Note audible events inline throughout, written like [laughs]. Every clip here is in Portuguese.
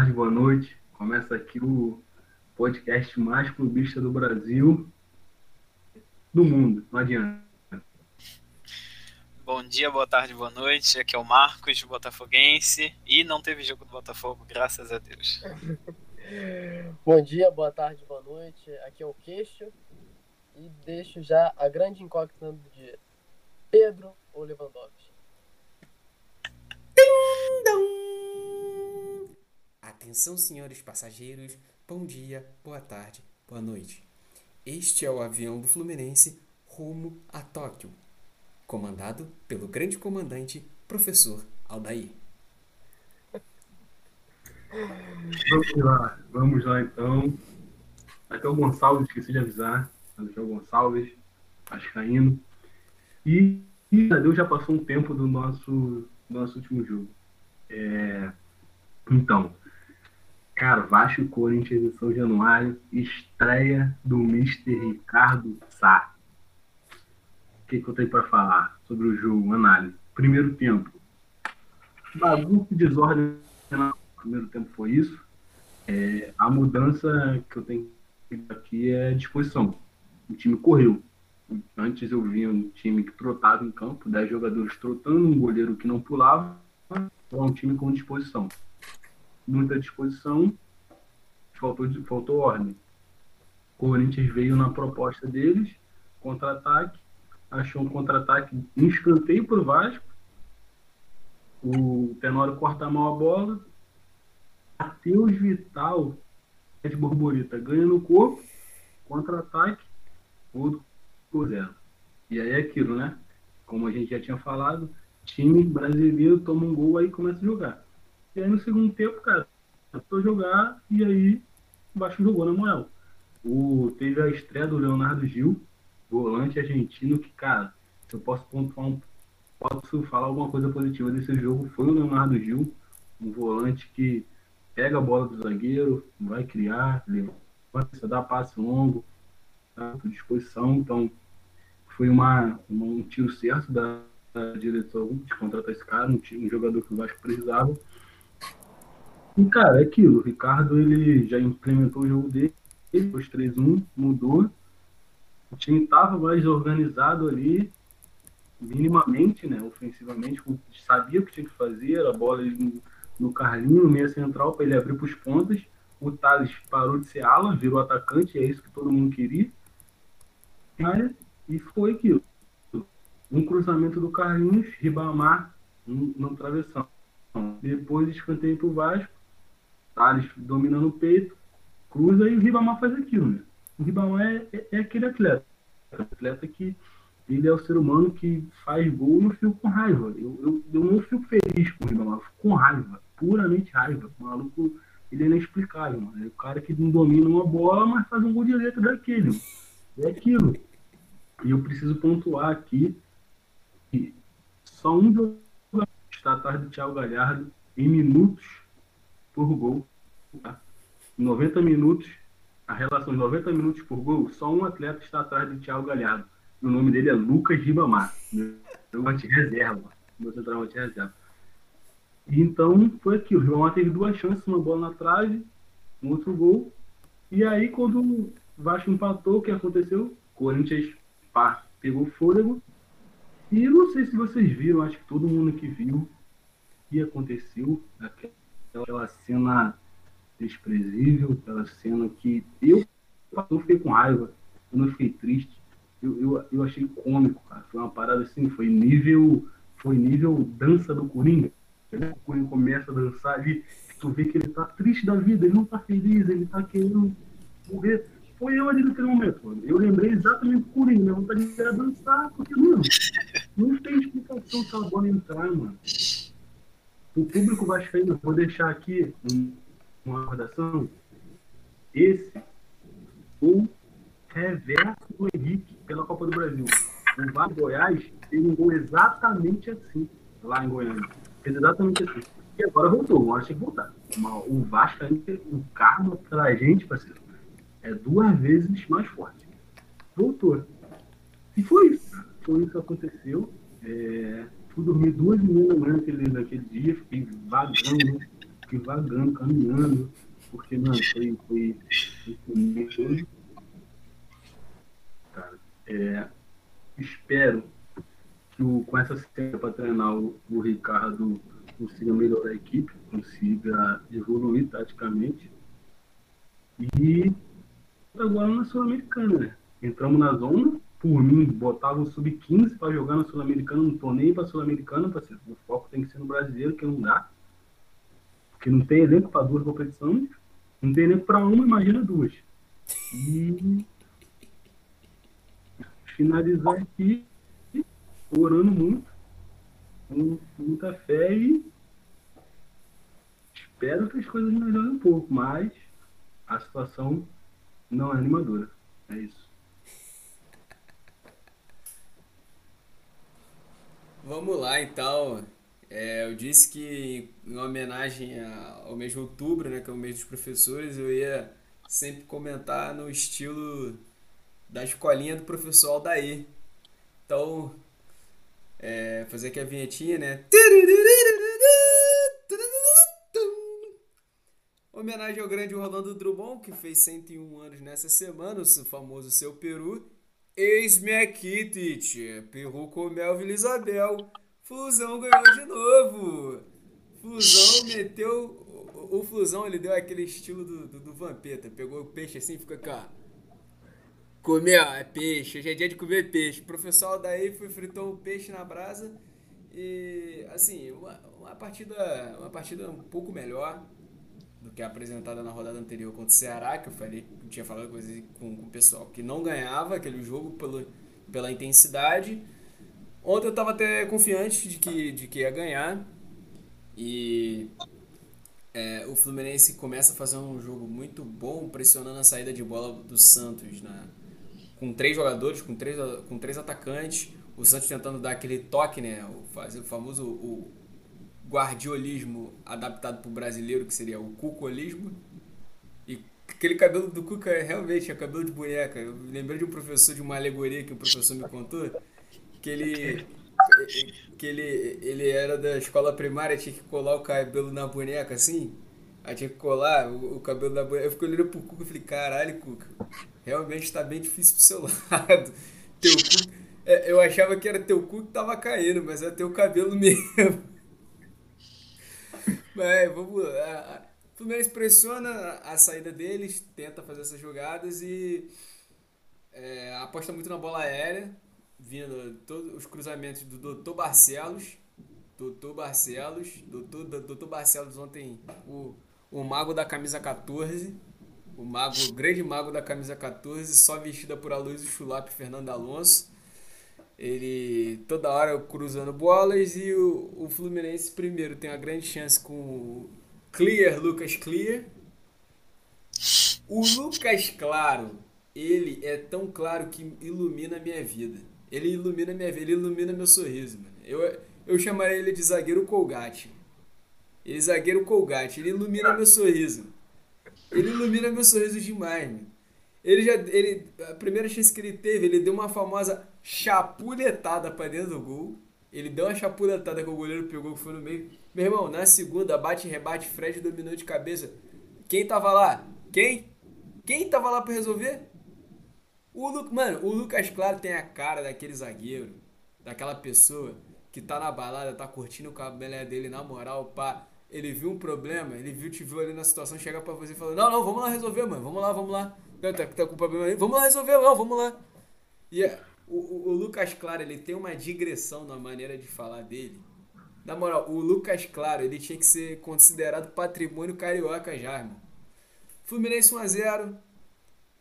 Tarde, boa noite. Começa aqui o podcast mais clubista do Brasil, do mundo, não adianta. Bom dia, boa tarde, boa noite. Aqui é o Marcos, botafoguense, e não teve jogo do Botafogo, graças a Deus. [laughs] Bom dia, boa tarde, boa noite. Aqui é o Queixo e deixo já a grande incógnita do dia. Pedro ou Lewandowski? Atenção, senhores passageiros. Bom dia, boa tarde, boa noite. Este é o avião do Fluminense rumo a Tóquio, comandado pelo grande comandante, professor Aldair. Vamos lá, vamos lá então. O Gonçalves, esqueci de avisar. O Gonçalves, Vascaíno. E, e Deus já passou um tempo do nosso, do nosso último jogo. É, então, cara, Vasco Corinthians em São Januário, estreia do Mr. Ricardo Sá. O que, que eu tenho para falar sobre o jogo? Análise. Primeiro tempo. Bagunça e desordem primeiro tempo foi isso. É, a mudança que eu tenho aqui é disposição. O time correu. Antes eu via um time que trotava em campo, 10 jogadores trotando, um goleiro que não pulava, então um time com disposição. Muita disposição, faltou, faltou ordem. O Corinthians veio na proposta deles, contra-ataque, achou um contra-ataque em escanteio para o Vasco. O Tenório corta mal a bola, Matheus Vital de borboleta ganha no corpo, contra-ataque, outro por zero. E aí é aquilo, né? Como a gente já tinha falado, time brasileiro toma um gol aí começa a jogar. E aí no segundo tempo, cara, a jogar e aí o Vasco jogou na moral. O, teve a estreia do Leonardo Gil, volante argentino, que, cara, se eu posso pontuar um, posso falar alguma coisa positiva desse jogo, foi o Leonardo Gil, um volante que pega a bola do zagueiro, vai criar, levanta, dá passe longo, tá à disposição. Então, foi uma, um tiro certo da, da direção de contratar esse cara, um, um jogador que o Vasco precisava. E, cara, é aquilo. O Ricardo ele já implementou o jogo dele, depois 3-1, mudou. O time estava mais organizado ali, minimamente, né? Ofensivamente, sabia o que tinha que fazer, a bola ele no Carlinho, no meia central, para ele abrir para os pontas. O Thales parou de ser ala, virou atacante, é isso que todo mundo queria. E foi aquilo. Um cruzamento do Carlinhos, Ribamar no, no travessão. Depois escanteio para o Vasco, Thales dominando o peito, cruza e o Ribamar faz aquilo. Né? O Ribamar é, é, é aquele atleta. Atleta que ele é o ser humano que faz gol e fico com raiva. Eu, eu, eu não fico feliz com o Ribamar, fico com raiva puramente raiva. O maluco, ele é inexplicável, mano. É o cara que não domina uma bola, mas faz um gol de letra daquele. É aquilo. E eu preciso pontuar aqui que só um jogador está atrás do Thiago Galhardo em minutos por gol. Tá? 90 minutos, a relação de 90 minutos por gol, só um atleta está atrás do Thiago Galhardo. O nome dele é Lucas Ribamar. Meu reserva. Meu centralmente reserva. Então foi aquilo. O Ribamar teve duas chances, uma bola na trave, um outro gol. E aí, quando o Vasco empatou, o que aconteceu? Corinthians pá, pegou fôlego. E não sei se vocês viram, acho que todo mundo que viu o que aconteceu, aquela cena desprezível, aquela cena que eu, eu fiquei com raiva, eu não fiquei triste. Eu, eu, eu achei cômico, cara. Foi uma parada assim, foi nível, foi nível dança do Coringa o Coringa começa a dançar ali, tu vê que ele tá triste da vida, ele não tá feliz, ele tá querendo morrer. Foi eu ali naquele momento, mano. Eu lembrei exatamente do Coringa, minha vontade era dançar, porque, mano, não tem explicação se a bola entrar, mano. O público vascaíno, vou deixar aqui uma recordação. Esse, o reverso do Henrique pela Copa do Brasil. O Vasco Goiás teve um gol exatamente assim, lá em Goiânia. Fez exatamente assim. E agora voltou, uma hora tinha que voltar. O Vasco, o karma pra gente, parceiro, é duas vezes mais forte. Voltou. E foi isso. Foi isso que aconteceu. É, fui dormir duas e meia da manhã naquele, naquele dia, fiquei vagando, vagando, caminhando, porque, mano, foi, foi, foi Cara, é, espero que o, com essa cena para treinar o, o Ricardo consiga melhorar a equipe, consiga evoluir taticamente. E agora na Sul-Americana, né? Entramos na zona, por mim, botava o sub-15 para jogar na Sul-Americana, não tô nem para Sul-Americana, o foco tem que ser no brasileiro, que não dá. Porque não tem elenco para duas competições, não tem elenco para uma, imagina duas. E finalizar aqui, orando muito, com muita fé e espero que as coisas melhorem um pouco, mas a situação não é animadora. É isso. Vamos lá então. É, eu disse que em homenagem ao mês de outubro, né, que é o mês dos professores, eu ia sempre comentar no estilo da escolinha do professor Aldair. Então, é, fazer aqui a vinhetinha, né? Homenagem ao grande Rolando Drummond, que fez 101 anos nessa semana, o famoso Seu Peru. Eis-me aqui. Peru com Melvin Isabel. Fusão ganhou de novo. Fusão meteu. O, o Fusão ele deu aquele estilo do, do, do Vampeta. Pegou o peixe assim e ficou aqui, ó. Comeu, é peixe. Hoje é dia de comer peixe. O professor daí foi fritou o peixe na brasa. E assim, uma, uma partida. Uma partida um pouco melhor do que a apresentada na rodada anterior contra o Ceará, que eu falei, eu tinha falado coisas com, com o pessoal que não ganhava aquele jogo pelo, pela intensidade. Ontem eu estava até confiante de que, de que ia ganhar. E é, o Fluminense começa a fazer um jogo muito bom, pressionando a saída de bola do Santos, né? com três jogadores, com três, com três atacantes. O Santos tentando dar aquele toque, né? O, fazer o famoso o guardiolismo adaptado para o brasileiro, que seria o cucolismo. E aquele cabelo do Cuca realmente é cabelo de boneca. Eu lembrei de um professor, de uma alegoria que o professor me contou, que ele que ele, ele era da escola primária, tinha que colar o cabelo na boneca assim. Aí tinha que colar o, o cabelo na boneca. Eu fiquei olhando pro Cuca e falei, caralho, Cuca, realmente está bem difícil pro seu [laughs] lado. Teu cu, é, eu achava que era teu cu que tava caindo, mas é teu cabelo [laughs] mesmo. Mas vamos lá. O Fluminense pressiona a saída deles, tenta fazer essas jogadas e é, aposta muito na bola aérea vindo todos os cruzamentos do Dr. Barcelos. Doutor Barcelos. Doutor, Doutor Barcelos ontem, o, o mago da camisa 14. O mago, o grande mago da camisa 14, só vestida por Aloysio Chulap e Fernando Alonso. Ele toda hora cruzando bolas e o, o Fluminense primeiro tem uma grande chance com o Clear, Lucas Clear. O Lucas Claro, ele é tão claro que ilumina a minha vida. Ele ilumina minha vida, ele ilumina meu sorriso, mano. Eu, eu chamaria ele de zagueiro Colgate. Ele é zagueiro Colgate, ele ilumina meu sorriso. Ele ilumina meu sorriso demais, mano. Ele já. Ele, a primeira chance que ele teve, ele deu uma famosa chapuletada pra dentro do gol. Ele deu uma chapuletada que o goleiro pegou, que foi no meio. Meu irmão, na segunda, bate rebate, Fred dominou de cabeça. Quem tava lá? Quem? Quem tava lá pra resolver? O Lu... Mano, o Lucas Claro tem a cara daquele zagueiro, daquela pessoa que tá na balada, tá curtindo o cabelo dele na moral, pá. Ele viu um problema, ele viu, te viu ali na situação, chega pra você e fala: Não, não, vamos lá resolver, mano, vamos lá, vamos lá. Tá, tá com problema aí, vamos lá resolver, não, vamos lá. E é, o, o, o Lucas Claro, ele tem uma digressão na maneira de falar dele. Na moral, o Lucas Claro, ele tinha que ser considerado patrimônio carioca já, irmão. Fluminense 1x0.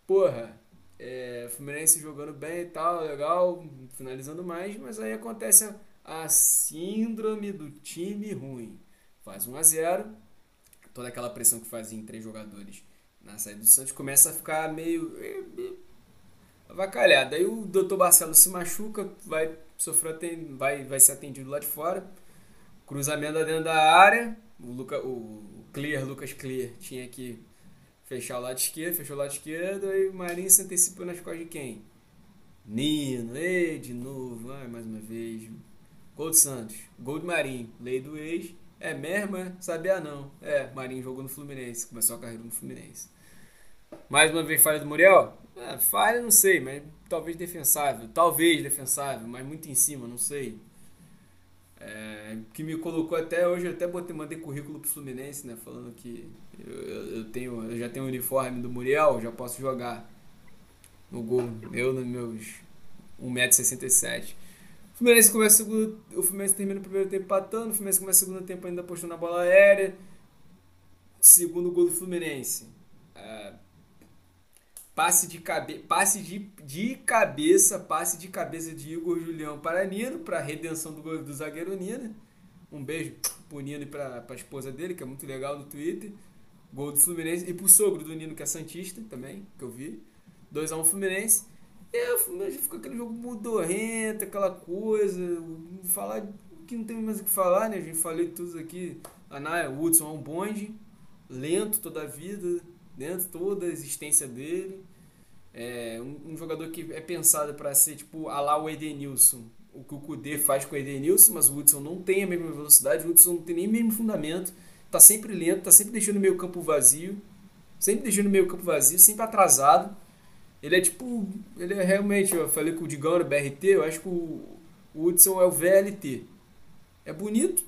Porra, é, Fluminense jogando bem e tal, legal, finalizando mais, mas aí acontece a, a síndrome do time ruim. Faz 1 a 0 toda aquela pressão que fazia em três jogadores na saída do Santos começa a ficar meio, avacalhado. Aí o Dr. Barcelo se machuca, vai sofrer vai, vai ser atendido lá de fora. Cruzamento dentro da área. O, Luca, o Clear, Lucas Clear, tinha que fechar o lado esquerdo, fechou o lado esquerdo, aí o Marinho se antecipou nas costas de quem? Nino, ei, de novo, ai, mais uma vez. Gol do Santos, gol do Marinho, lei do ex, É mesmo, é? Sabia não. É, Marinho jogou no Fluminense, começou a carreira no Fluminense. Mais uma vez falha do Muriel? É, falha não sei, mas talvez defensável. Talvez defensável, mas muito em cima, não sei. É, que me colocou até hoje, eu até botei, mandei currículo pro Fluminense, né? Falando que eu, eu, tenho, eu já tenho o uniforme do Muriel, já posso jogar no gol. Eu nos meus 1,67m. O Fluminense começa o, o Fluminense termina o primeiro tempo empatando, o Fluminense começa o segundo tempo ainda apostando na bola aérea. Segundo gol do Fluminense. É, passe de, cabe, passe de, de cabeça, passe de cabeça de Igor Julião para Nino, para redenção do, do zagueiro Nino. Um beijo pro Nino e pra, pra esposa dele, que é muito legal no Twitter. Gol do Fluminense. E pro sogro do Nino, que é Santista também, que eu vi. 2x1 Fluminense. E o Fluminense ficou aquele jogo mudorrento, aquela coisa. Falar que não tem mais o que falar, né? A gente falei tudo aqui. Anaya, Woodson é um bonde, lento toda a vida, dentro toda a existência dele. É um, um jogador que é pensado para ser tipo a lá o Edenilson. O que o Kudê faz com o Edenilson, mas o Hudson não tem a mesma velocidade, o Hudson não tem nem o mesmo fundamento, tá sempre lento, tá sempre deixando o meio campo vazio, sempre deixando o meio campo vazio, sempre atrasado. Ele é tipo, ele é realmente, eu falei com o Digão no BRT, eu acho que o, o Hudson é o VLT. É bonito,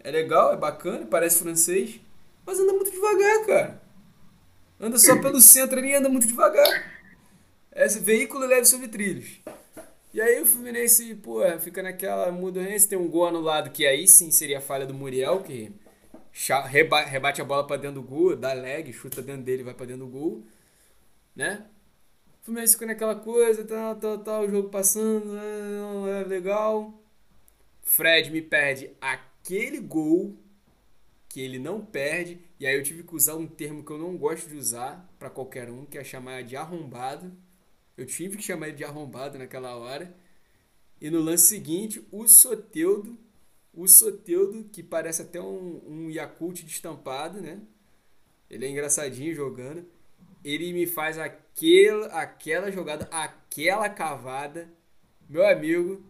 é legal, é bacana, parece francês, mas anda muito devagar, cara. Anda só pelo centro ali anda muito devagar. Esse veículo leve sobre trilhos. E aí o Fluminense, pô, fica naquela mudança, tem um gol anulado que aí sim seria a falha do Muriel, que rebate a bola para dentro do gol, dá leg, chuta dentro dele, vai para dentro do gol, né? O Fluminense fica naquela coisa, tal, tal, tal, o jogo passando, não é legal. Fred me perde aquele gol que ele não perde e aí eu tive que usar um termo que eu não gosto de usar para qualquer um, que é chamar de arrombado. Eu tive que chamar ele de arrombado naquela hora. E no lance seguinte, o Soteudo, o Soteudo, que parece até um, um Yakult destampado, né? Ele é engraçadinho jogando. Ele me faz aquela, aquela jogada, aquela cavada. Meu amigo,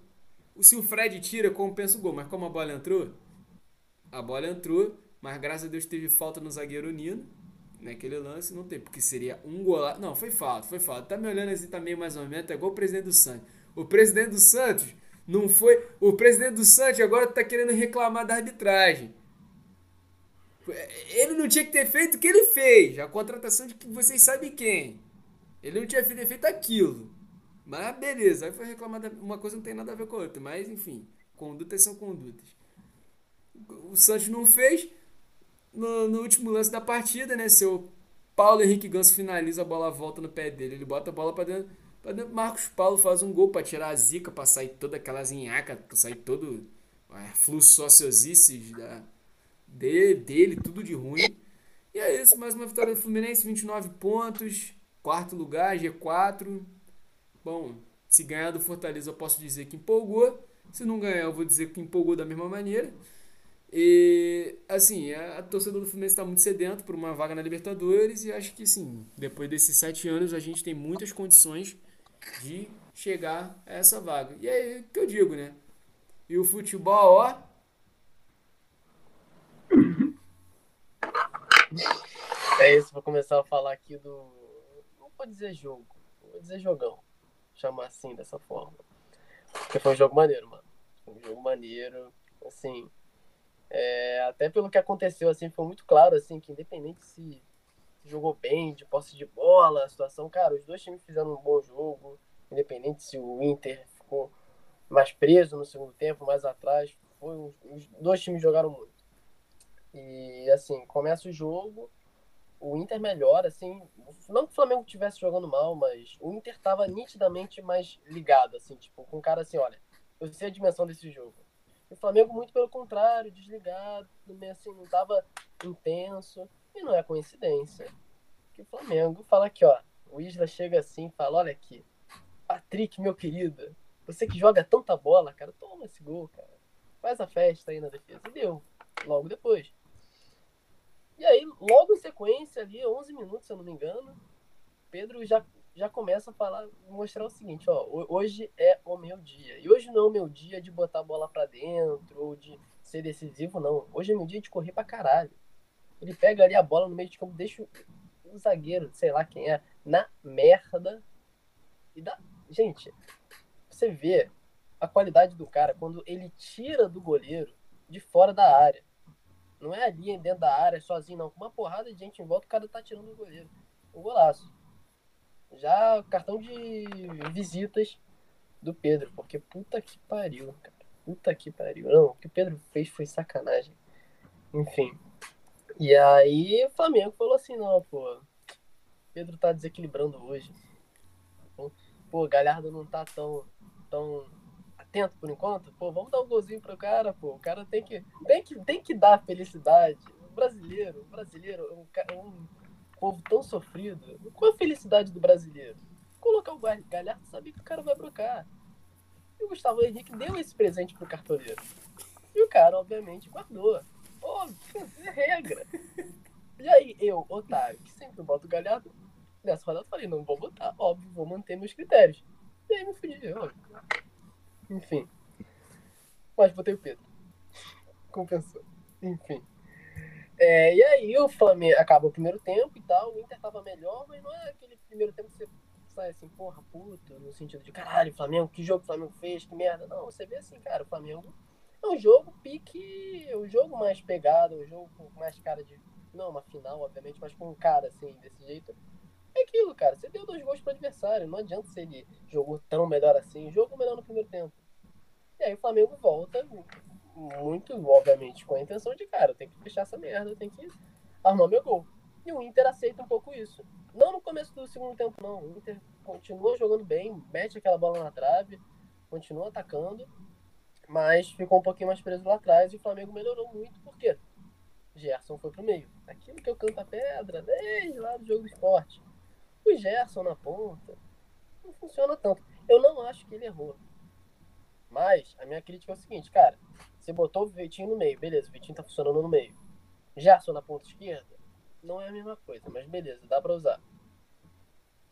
se o Fred tira, compensa o gol. Mas como a bola entrou, a bola entrou mas graças a Deus teve falta no zagueiro Nino. Naquele lance não tem, porque seria um golaço. Não, foi falta, foi falta. Tá me olhando assim também mais ou menos, é igual o presidente do Santos. O presidente do Santos não foi. O presidente do Santos agora tá querendo reclamar da arbitragem. Ele não tinha que ter feito o que ele fez. A contratação de que vocês sabem quem. Ele não tinha feito aquilo. Mas beleza, aí foi reclamar. Uma coisa não tem nada a ver com a outra. Mas enfim, condutas são condutas. O Santos não fez no, no último lance da partida, né? Seu Paulo Henrique Ganso finaliza a bola volta no pé dele. Ele bota a bola para dentro, pra dentro. Marcos Paulo faz um gol para tirar a zica, para sair toda aquela zinhaca, pra sair todo a fluxo sociosices da, dele, dele, tudo de ruim. E é isso, mais uma vitória do Fluminense, 29 pontos, quarto lugar, G4. Bom, se ganhar do Fortaleza eu posso dizer que empolgou. Se não ganhar, eu vou dizer que empolgou da mesma maneira. E, assim, a, a torcida do Fluminense está muito sedento por uma vaga na Libertadores e acho que, sim, depois desses sete anos a gente tem muitas condições de chegar a essa vaga. E é o que eu digo, né? E o futebol, ó. É isso, vou começar a falar aqui do. Não vou dizer jogo, vou dizer jogão. Chamar assim, dessa forma. Porque foi um jogo maneiro, mano. Um jogo maneiro. Assim, é, até pelo que aconteceu, assim, foi muito claro, assim, que independente se jogou bem, de posse de bola, a situação, cara, os dois times fizeram um bom jogo, independente se o Inter ficou mais preso no segundo tempo, mais atrás, foi, os dois times jogaram muito. E, assim, começa o jogo, o Inter melhora, assim, não que o Flamengo estivesse jogando mal, mas o Inter estava nitidamente mais ligado, assim, tipo, com o cara assim, olha, eu sei a dimensão desse jogo o Flamengo, muito pelo contrário, desligado, meio assim, não tava intenso. E não é coincidência. Que o Flamengo fala aqui, ó. O Isla chega assim e fala: Olha aqui, Patrick, meu querido, você que joga tanta bola, cara, toma esse gol, cara. Faz a festa aí na defesa. E deu, logo depois. E aí, logo em sequência, ali, 11 minutos, se eu não me engano, Pedro já já começa a falar, mostrar o seguinte, ó, hoje é o meu dia. E hoje não é o meu dia de botar a bola para dentro ou de ser decisivo, não. Hoje é meu dia de correr pra caralho. Ele pega ali a bola no meio de campo, deixa o zagueiro, sei lá quem é, na merda. E dá. Gente, você vê a qualidade do cara quando ele tira do goleiro de fora da área. Não é ali dentro da área sozinho, não. Com uma porrada de gente em volta, o cara tá tirando do goleiro. Um golaço. Já cartão de visitas do Pedro, porque puta que pariu, cara. Puta que pariu. Não, o que o Pedro fez foi sacanagem. Enfim. E aí o Flamengo falou assim, não, pô. Pedro tá desequilibrando hoje. Pô, Galhardo não tá tão, tão atento por enquanto. Pô, vamos dar um golzinho pro cara, pô. O cara tem que, tem que, tem que dar felicidade. O brasileiro, o brasileiro um, um povo tão sofrido. Qual a felicidade do brasileiro? Colocar o Galhardo saber que o cara vai brocar. E o Gustavo Henrique deu esse presente pro cartoleiro. E o cara, obviamente, guardou. Óbvio, é regra. E aí, eu, otário, que sempre boto o Galhardo, nessa rodada eu falei, não vou botar, óbvio, vou manter meus critérios. E aí me fudi, óbvio. Enfim. Mas botei o Pedro. Compensou. Enfim. É, e aí o Flamengo acaba o primeiro tempo e tal, o Inter tava melhor, mas não é aquele primeiro tempo que você sai assim, porra, puto, no sentido de caralho, Flamengo, que jogo o Flamengo fez, que merda. Não, você vê assim, cara, o Flamengo é um jogo pique, é um jogo mais pegado, um jogo com mais cara de. Não uma final, obviamente, mas com um cara assim, desse jeito. É aquilo, cara. Você deu dois gols pro adversário. Não adianta se ele jogou tão melhor assim. Jogou melhor no primeiro tempo. E aí o Flamengo volta, muito, obviamente, com a intenção de, cara, tem que fechar essa merda, tem que arrumar meu gol. E o Inter aceita um pouco isso. Não no começo do segundo tempo, não. O Inter continua jogando bem, mete aquela bola na trave, continua atacando, mas ficou um pouquinho mais preso lá atrás e o Flamengo melhorou muito, por quê? Gerson foi pro meio. Aquilo que eu canto a pedra desde lá do jogo do esporte. O Gerson na ponta não funciona tanto. Eu não acho que ele errou. Mas a minha crítica é o seguinte, cara. Você botou o Vitinho no meio, beleza, o Vitinho tá funcionando no meio. Gerson na ponta esquerda, não é a mesma coisa, mas beleza, dá pra usar.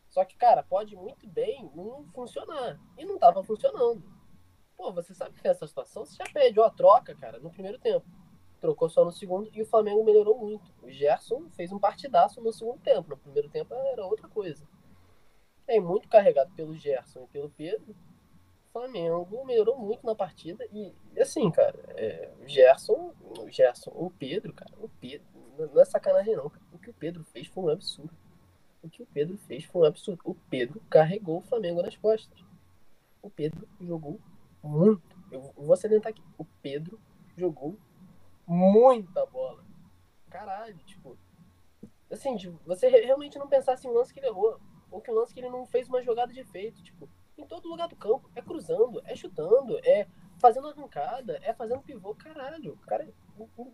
Só que, cara, pode muito bem não funcionar. E não tava funcionando. Pô, você sabe que nessa situação você já pede a troca, cara, no primeiro tempo. Trocou só no segundo e o Flamengo melhorou muito. O Gerson fez um partidaço no segundo tempo. No primeiro tempo era outra coisa. É muito carregado pelo Gerson e pelo Pedro. O Flamengo melhorou muito na partida. E assim, cara, é, o Gerson, o Gerson, o Pedro, cara, o Pedro, não é sacanagem não. Cara. O que o Pedro fez foi um absurdo. O que o Pedro fez foi um absurdo. O Pedro carregou o Flamengo nas costas. O Pedro jogou muito. Eu vou acidentar aqui. O Pedro jogou muita bola. Caralho, tipo. Assim, de você realmente não pensar assim, um lance que ele errou. Ou que um lance que ele não fez uma jogada de efeito. Tipo, em todo lugar do campo. É cruzando, é chutando, é fazendo arrancada, é fazendo pivô. Caralho, o cara é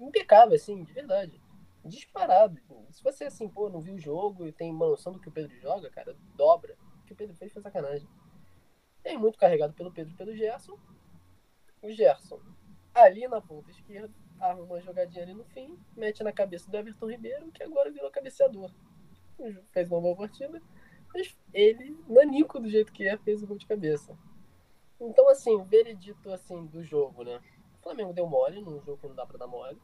impecável, assim, de verdade. Disparado. Se você, assim, pô, não viu o jogo e tem uma noção do que o Pedro joga, cara, dobra. O que o Pedro fez foi sacanagem. É muito carregado pelo Pedro e pelo Gerson. O Gerson, ali na ponta esquerda, arma uma jogadinha ali no fim, mete na cabeça do Everton Ribeiro, que agora virou cabeceador. Fez uma boa partida, mas ele, nanico do jeito que é, fez o gol de cabeça. Então, assim, veredito assim, do jogo, né? O Flamengo deu mole num jogo que não dá pra dar mole.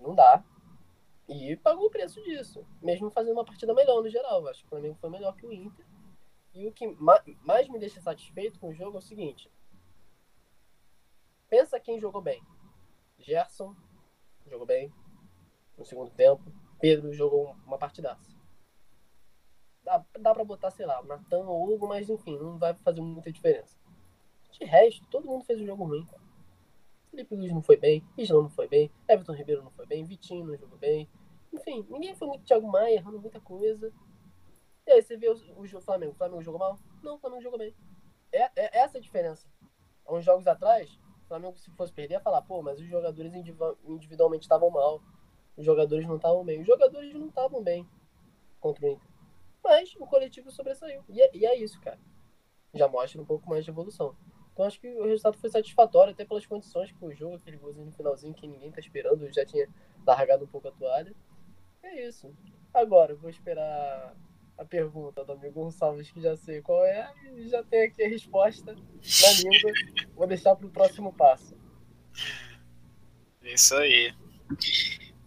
Não dá. E pagou o preço disso. Mesmo fazendo uma partida melhor no geral. Acho que o Flamengo foi melhor que o Inter. E o que mais me deixa satisfeito com o jogo é o seguinte. Pensa quem jogou bem. Gerson jogou bem no segundo tempo. Pedro jogou uma partidaça. Dá, dá pra botar, sei lá, Natan ou Hugo, mas enfim, não vai fazer muita diferença. De resto, todo mundo fez um jogo ruim, cara. Felipe Luiz não foi bem, Isla não foi bem, Everton Ribeiro não foi bem, Vitinho não jogou bem. Enfim, ninguém foi muito Thiago Maia, errando muita coisa. E aí você vê o, o Flamengo. O Flamengo jogou mal? Não, o Flamengo jogou bem. É, é essa a diferença. Há uns jogos atrás, o Flamengo, se fosse perder, ia falar, pô, mas os jogadores individualmente estavam mal. Os jogadores não estavam bem. Os jogadores não estavam bem contra o Inter. Mas o coletivo sobressaiu. E é, e é isso, cara. Já mostra um pouco mais de evolução. Então acho que o resultado foi satisfatório, até pelas condições que o jogo, aquele golzinho no finalzinho que ninguém tá esperando, já tinha largado um pouco a toalha. É isso. Agora, vou esperar a pergunta do amigo Gonçalves, que já sei qual é, e já tem aqui a resposta na língua. Vou deixar para o próximo passo. Isso aí.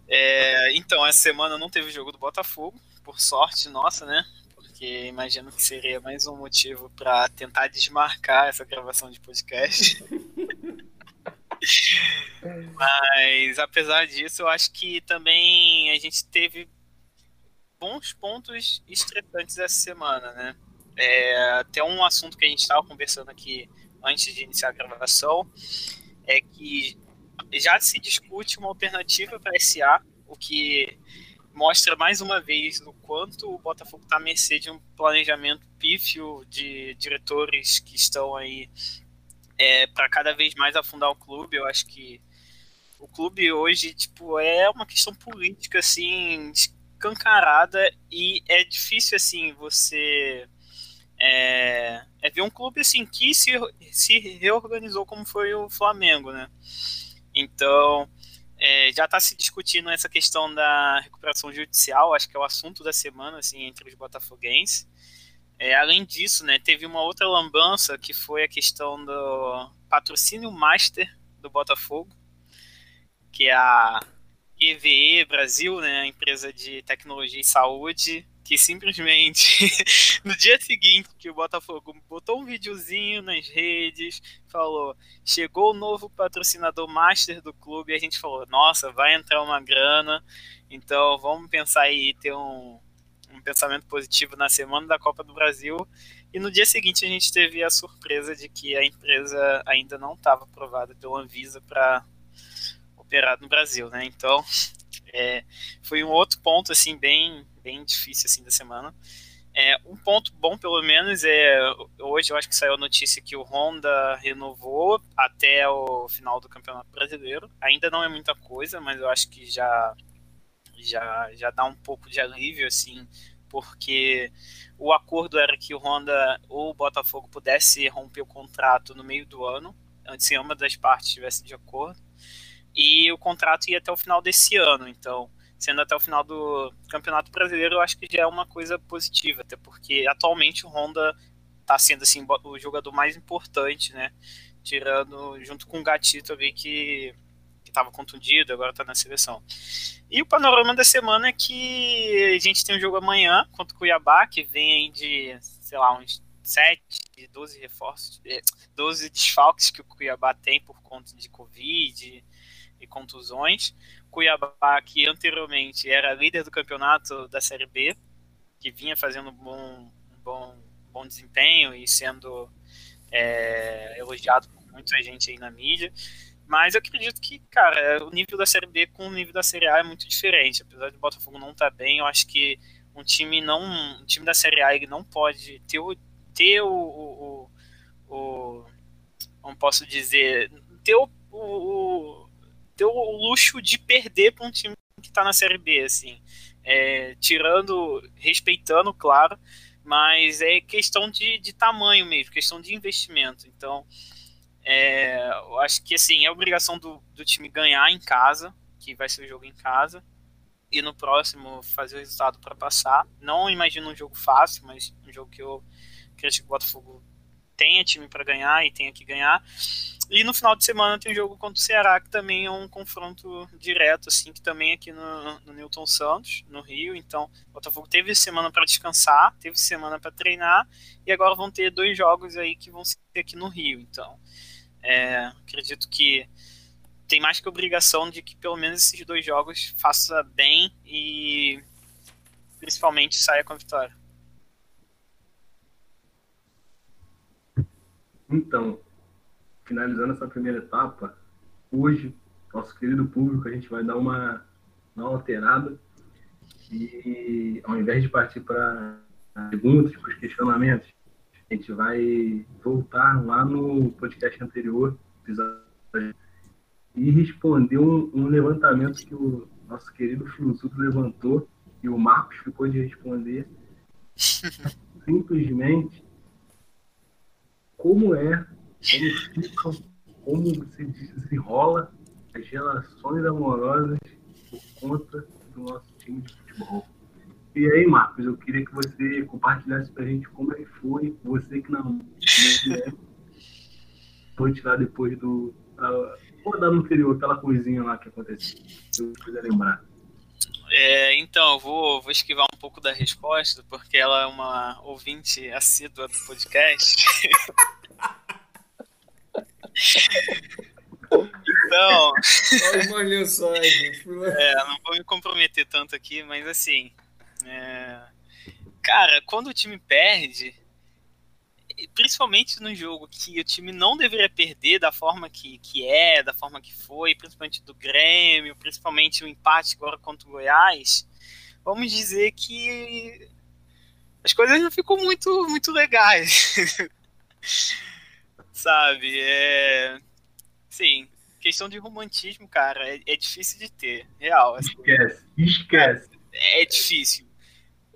É, então, essa semana não teve jogo do Botafogo, por sorte nossa, né? Porque imagino que seria mais um motivo para tentar desmarcar essa gravação de podcast. [laughs] Mas apesar disso, eu acho que também a gente teve bons pontos estressantes essa semana, né? É, até um assunto que a gente estava conversando aqui antes de iniciar a gravação é que já se discute uma alternativa para SA, o que mostra mais uma vez o quanto o Botafogo está à mercê de um planejamento pífio de diretores que estão aí é, para cada vez mais afundar o clube. Eu acho que o clube hoje tipo é uma questão política assim escancarada e é difícil assim você é, é ver um clube assim que se, se reorganizou como foi o Flamengo, né? Então é, já está se discutindo essa questão da recuperação judicial, acho que é o assunto da semana assim entre os botafoguenses. É, além disso, né, teve uma outra lambança que foi a questão do patrocínio master do Botafogo, que é a EVE Brasil, né, a empresa de tecnologia e saúde, que simplesmente [laughs] no dia seguinte que o Botafogo botou um videozinho nas redes, falou: chegou o novo patrocinador master do clube, e a gente falou: nossa, vai entrar uma grana, então vamos pensar aí ter um, um pensamento positivo na semana da Copa do Brasil. E no dia seguinte a gente teve a surpresa de que a empresa ainda não estava aprovada pela Anvisa para operado no Brasil, né? Então, é, foi um outro ponto, assim, bem, bem difícil, assim, da semana. É, um ponto bom, pelo menos, é hoje eu acho que saiu a notícia que o Honda renovou até o final do Campeonato Brasileiro. Ainda não é muita coisa, mas eu acho que já já, já dá um pouco de alívio, assim, porque o acordo era que o Honda ou o Botafogo pudesse romper o contrato no meio do ano, antes que uma das partes estivesse de acordo e o contrato ia até o final desse ano. Então, sendo até o final do Campeonato Brasileiro, eu acho que já é uma coisa positiva, até porque atualmente o Honda está sendo assim o jogador mais importante, né? Tirando junto com o Gatito ali que estava contundido, agora está na seleção. E o panorama da semana é que a gente tem um jogo amanhã contra o Cuiabá, que vem aí de, sei lá, uns 7, 12 reforços, 12 desfalques que o Cuiabá tem por conta de Covid, e contusões. Cuiabá, que anteriormente era líder do campeonato da Série B, que vinha fazendo um bom, bom, bom desempenho e sendo é, elogiado por muita gente aí na mídia. Mas eu acredito que, cara, o nível da Série B com o nível da Série A é muito diferente. Apesar de Botafogo não estar tá bem, eu acho que um time não, um time da Série A ele não pode ter o, ter o, o, o, o não posso dizer, ter o, o, ter o luxo de perder para um time que está na Série B, assim. É, tirando, respeitando, claro, mas é questão de, de tamanho mesmo, questão de investimento. Então, é, eu acho que assim, é obrigação do, do time ganhar em casa, que vai ser o jogo em casa, e no próximo fazer o resultado para passar. Não imagino um jogo fácil, mas um jogo que eu acredito que o Botafogo tenha time para ganhar e tenha que ganhar. E no final de semana tem um jogo contra o Ceará, que também é um confronto direto, assim, que também é aqui no, no Newton Santos, no Rio. Então, o Botafogo teve semana para descansar, teve semana para treinar, e agora vão ter dois jogos aí que vão ser aqui no Rio. Então, é, acredito que tem mais que obrigação de que pelo menos esses dois jogos faça bem e principalmente saia com a vitória. Então, finalizando essa primeira etapa, hoje, nosso querido público, a gente vai dar uma, uma alterada e ao invés de partir para perguntas, para os questionamentos, a gente vai voltar lá no podcast anterior e responder um, um levantamento que o nosso querido Flusudo levantou e o Marcos ficou de responder. [laughs] Simplesmente como é, como ficam, como se desenrola as relações amorosas por conta do nosso time de futebol. E aí, Marcos, eu queria que você compartilhasse pra gente como é que foi, você que não, é, foi tirar depois do. Uh, rodada anterior, aquela coisinha lá que aconteceu. Se eu quiser lembrar. É, então, eu vou, vou esquivar um pouco da resposta, porque ela é uma ouvinte assídua do podcast. então. Olha lençóis, [laughs] gente. É, não vou me comprometer tanto aqui, mas assim. É, cara, quando o time perde, principalmente no jogo que o time não deveria perder da forma que, que é, da forma que foi, principalmente do Grêmio, principalmente o empate agora contra o Goiás, vamos dizer que as coisas não ficou muito, muito legais. [laughs] Sabe? É. Sim. Questão de romantismo, cara, é, é difícil de ter. Real. Assim. Esquece, esquece. É, é difícil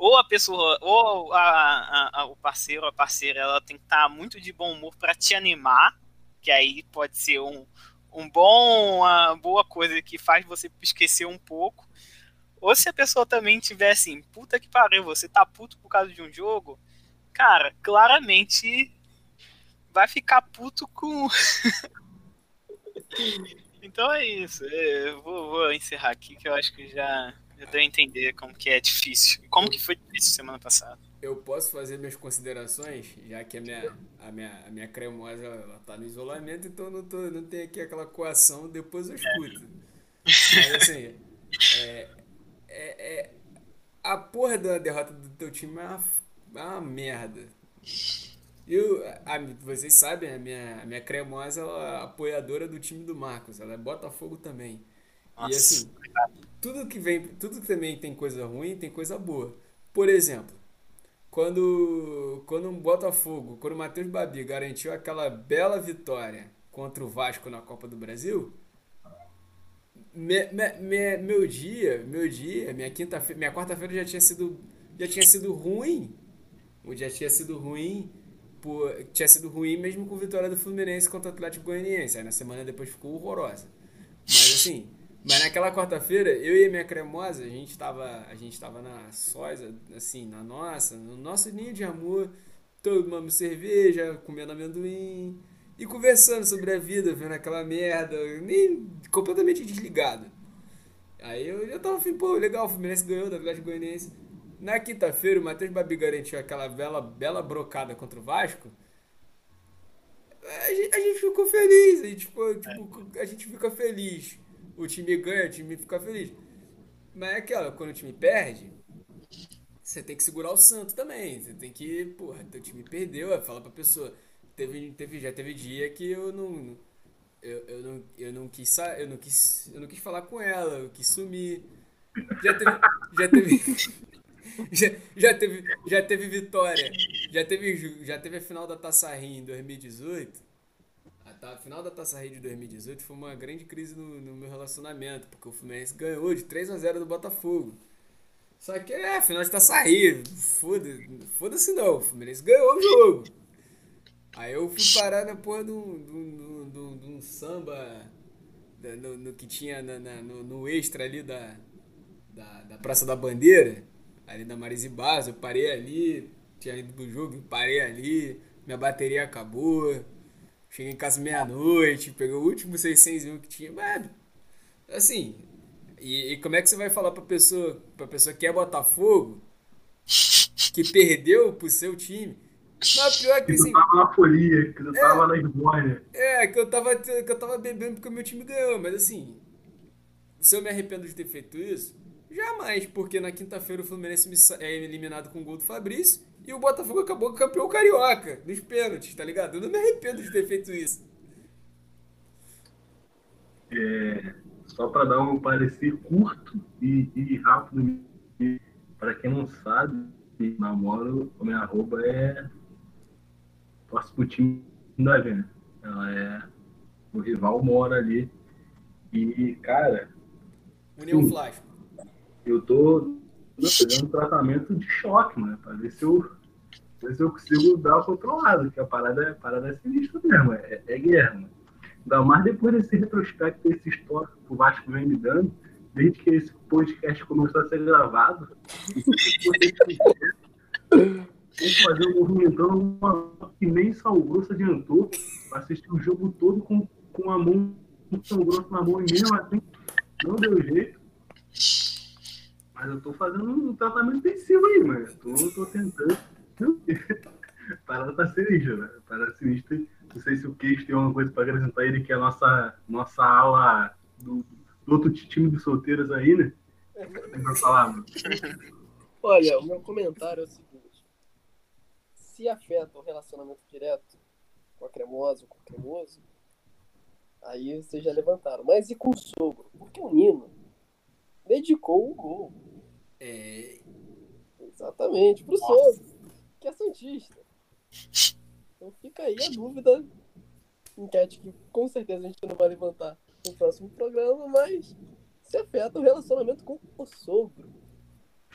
ou a pessoa, ou a, a, a, o parceiro, a parceira, ela tem que estar muito de bom humor para te animar, que aí pode ser um, um bom, uma boa coisa que faz você esquecer um pouco. Ou se a pessoa também tiver assim, puta que pariu, você tá puto por causa de um jogo, cara, claramente vai ficar puto com. [laughs] então é isso. É, eu vou, vou encerrar aqui que eu acho que já já deu a entender como que é difícil. Como que foi difícil semana passada? Eu posso fazer minhas considerações, já que a minha, a minha, a minha cremosa ela tá no isolamento, então não, tô, não tem aqui aquela coação, depois eu escuto. Mas assim, é, é, é, a porra da derrota do teu time é uma, é uma merda. Eu, a, vocês sabem, a minha, a minha cremosa ela é apoiadora do time do Marcos, ela é Botafogo também. Nossa, e assim, tudo que vem, tudo que também tem coisa ruim, tem coisa boa. Por exemplo, quando quando um Botafogo, quando o Matheus Babi garantiu aquela bela vitória contra o Vasco na Copa do Brasil, me, me, me, meu dia, meu dia, minha quinta-feira, minha quarta-feira já tinha sido já tinha sido ruim. O dia tinha sido ruim, por, tinha sido ruim mesmo com a vitória do Fluminense contra o Atlético Goianiense. Aí na semana depois ficou horrorosa. Mas assim, mas naquela quarta-feira, eu e a minha cremosa, a gente tava, a gente tava na sósia, assim, na nossa, no nosso ninho de amor, tomando cerveja, comendo amendoim e conversando sobre a vida, vendo aquela merda, nem completamente desligado. Aí eu já tava assim, pô, legal, o Fluminense ganhou da Atlético Goianiense. Na quinta-feira, o Matheus Babi garantiu aquela bela, bela brocada contra o Vasco. A gente, a gente ficou feliz, a gente, tipo, tipo, a gente fica feliz o time ganha, o time fica feliz. Mas é aquela, quando o time perde, você tem que segurar o santo também. Você tem que, porra, teu time perdeu, fala pra pessoa. Teve, teve, já teve dia que eu não. Eu, eu, não, eu, não quis, eu, não quis, eu não quis falar com ela, eu quis sumir. Já teve. Já teve. [laughs] Já, já, teve, já teve vitória. Já teve, já teve a final da Taça Rio em 2018 tá, final da Taça Rio de 2018 foi uma grande crise no, no, meu relacionamento, porque o Fluminense ganhou de 3 a 0 do Botafogo. Só que é, final de Taça Rio, foda-se foda não, o Fluminense ganhou o jogo. Aí eu fui parar na porra de um, samba no, no, que tinha na, na, no, no, extra ali da, da, da, Praça da Bandeira, ali da Marise Barros, eu parei ali, tinha ido pro jogo, parei ali, minha bateria acabou. Cheguei em casa meia-noite, peguei o último 600 mil que tinha. Mano, assim, e, e, como é que você vai falar pra pessoa, pra pessoa que é Botafogo, que perdeu pro seu time? Mas pior que assim. Que tava na folia, que eu é, tava na esbórnia. É, que eu tava, que eu tava bebendo porque o meu time ganhou, mas assim, se eu me arrependo de ter feito isso, jamais, porque na quinta-feira o Fluminense é eliminado com o gol do Fabrício e o Botafogo acabou campeão carioca, nos pênaltis, tá ligado? Eu não me arrependo de ter feito isso. É, só para dar um parecer curto e, e rápido, para quem não sabe, namoro, a minha arroba é. Torce pro time da Vênia. Ela é. O rival mora ali. E, cara. União Flash. Eu tô fazendo um tratamento de choque, mano, pra ver se eu, ver se eu consigo dar pro outro lado, que a parada, a parada é sinistra mesmo, é, é guerra, mano. Ainda mais depois desse retrospecto, desse histórico que o Vasco vem me dando, desde que esse podcast começou a ser gravado, Vamos fazer um movimentão que nem Sal Grosso adiantou, assistir o jogo todo com, com a mão um grosso na mão e mesmo assim não deu jeito. Mas eu tô fazendo um tratamento intensivo aí, mano. Tô, tô tentando. Parada tá sinistra, né? Parada sinistra. Não sei se o Queixo tem alguma coisa pra acrescentar ele, que é a nossa, nossa aula do, do outro time de solteiros aí, né? Tem pra falar, mano. Olha, o meu comentário é o seguinte: se afeta o relacionamento direto com a cremosa com o cremoso, aí vocês já levantaram. Mas e com o sogro? Porque o Nino dedicou o gol. É, Exatamente, pro sogro, que é Santista. Então fica aí a dúvida. Enquete que com certeza a gente não vai levantar no próximo programa, mas se afeta o relacionamento com o sogro.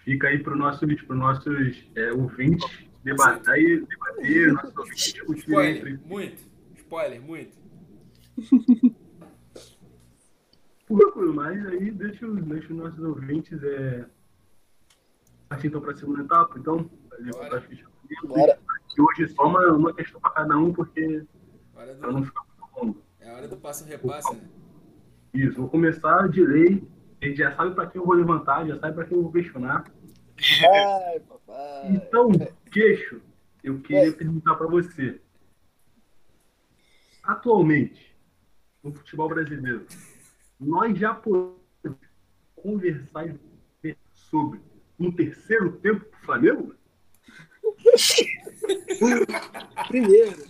Fica aí pro nossos, pro nossos é, ouvintes debater, debater, nossos ouvintes discutir spoiler, entre muito. Spoiler, muito. Tranquilo, mas aí deixa, os- deixa os nossos ouvintes é, partir então para a segunda etapa. Então, Bora. E hoje só uma, uma questão para cada um, porque para não do, ficar muito longo. é a hora do passo repassa, né? Isso, vou começar de lei. A gente já sabe para quem eu vou levantar, já sabe para quem eu vou questionar. Ai, papai. Então, queixo, eu queria perguntar para você. Atualmente, no futebol brasileiro, nós já podemos conversar sobre um terceiro tempo pro Flamengo? [laughs] Primeiro,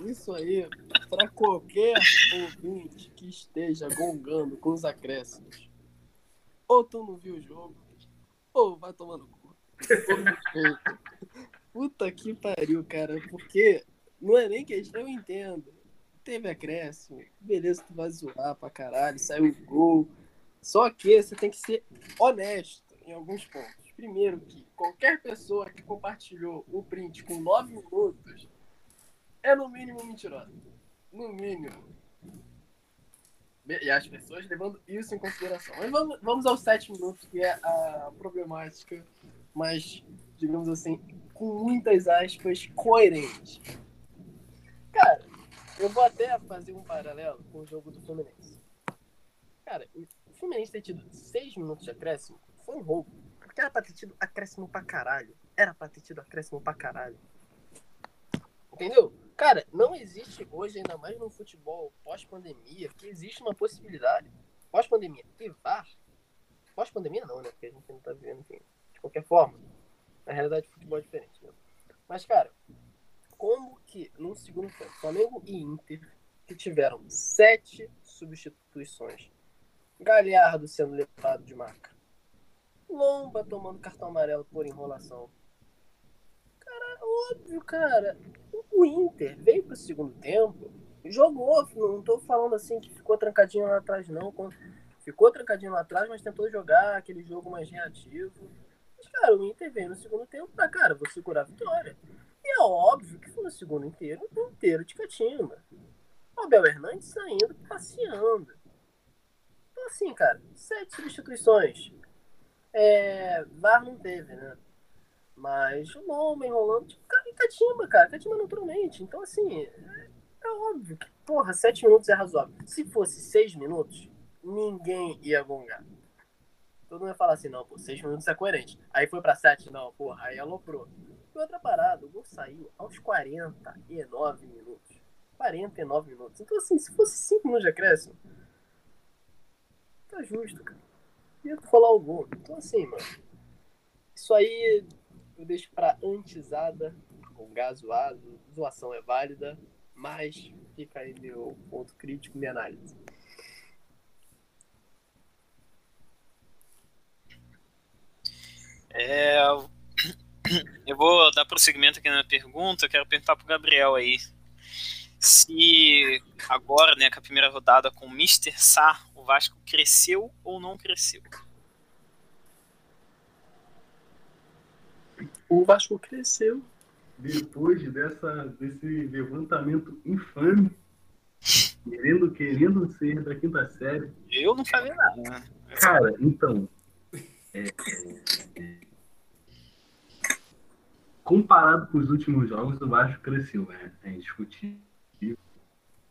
isso aí, para qualquer ouvinte que esteja gongando com os acréscimos, ou tu não viu o jogo, ou vai tomar no cu. [laughs] Puta que pariu, cara, porque não é nem questão, eu entendo. Teve acréscimo, beleza, tu vai zoar pra caralho, saiu o gol. Só que você tem que ser honesto em alguns pontos. Primeiro que qualquer pessoa que compartilhou o print com 9 minutos é no mínimo mentirosa. No mínimo. E as pessoas levando isso em consideração. Mas vamos, vamos aos 7 minutos, que é a problemática, mas, digamos assim, com muitas aspas, coerente. Cara, eu vou até fazer um paralelo com o jogo do Fluminense. Cara, o Fluminense ter tido 6 minutos de acréscimo foi um roubo. Porque era pra ter tido acréscimo pra caralho. Era pra ter tido acréscimo pra caralho. Entendeu? Cara, não existe hoje, ainda mais no futebol pós-pandemia, que existe uma possibilidade. Pós-pandemia e VAR. Pós-pandemia não, né? Porque a gente não tá vivendo, enfim. De qualquer forma. Na realidade, futebol é diferente, né? Mas, cara, como que no segundo tempo, Flamengo e Inter, que tiveram sete substituições, Galhardo sendo levado de marca, Lomba tomando cartão amarelo por enrolação. Cara, óbvio, cara. O Inter veio pro segundo tempo, jogou, não tô falando assim que ficou trancadinho lá atrás, não. Ficou trancadinho lá atrás, mas tentou jogar aquele jogo mais reativo. Mas, cara, o Inter veio no segundo tempo pra, cara, vou segurar a vitória. E é óbvio que foi no segundo inteiro, inteiro de catimba. Abel Hernandes saindo, passeando. Então, assim, cara, sete substituições. É, VAR não teve, né? Mas o nome enrolando, tipo, cara, e Catimba, cara, Catimba naturalmente. Então, assim, é, é óbvio que, porra, sete minutos é razoável. Se fosse seis minutos, ninguém ia gongar. Todo mundo ia falar assim, não, pô, seis minutos é coerente. Aí foi pra sete, não, porra, aí aloprou. E outra parada, o gol saiu aos 49 minutos. 49 minutos. Então, assim, se fosse cinco minutos de acréscimo, tá justo, cara. Ia falar gol. Então, assim, mano, isso aí eu deixo pra antizada, com gasoado, zoação é válida, mas fica aí meu ponto crítico, minha análise. É, eu vou dar prosseguimento aqui na pergunta. Eu quero perguntar pro Gabriel aí. Se agora, né, com a primeira rodada com o Mr. Sá, Vasco cresceu ou não cresceu? O Vasco cresceu. Depois dessa, desse levantamento infame, querendo, querendo ser da quinta série, Eu não falei nada. né? Cara, então. é, é, comparado com os últimos jogos, o Vasco cresceu, né? É indiscutível.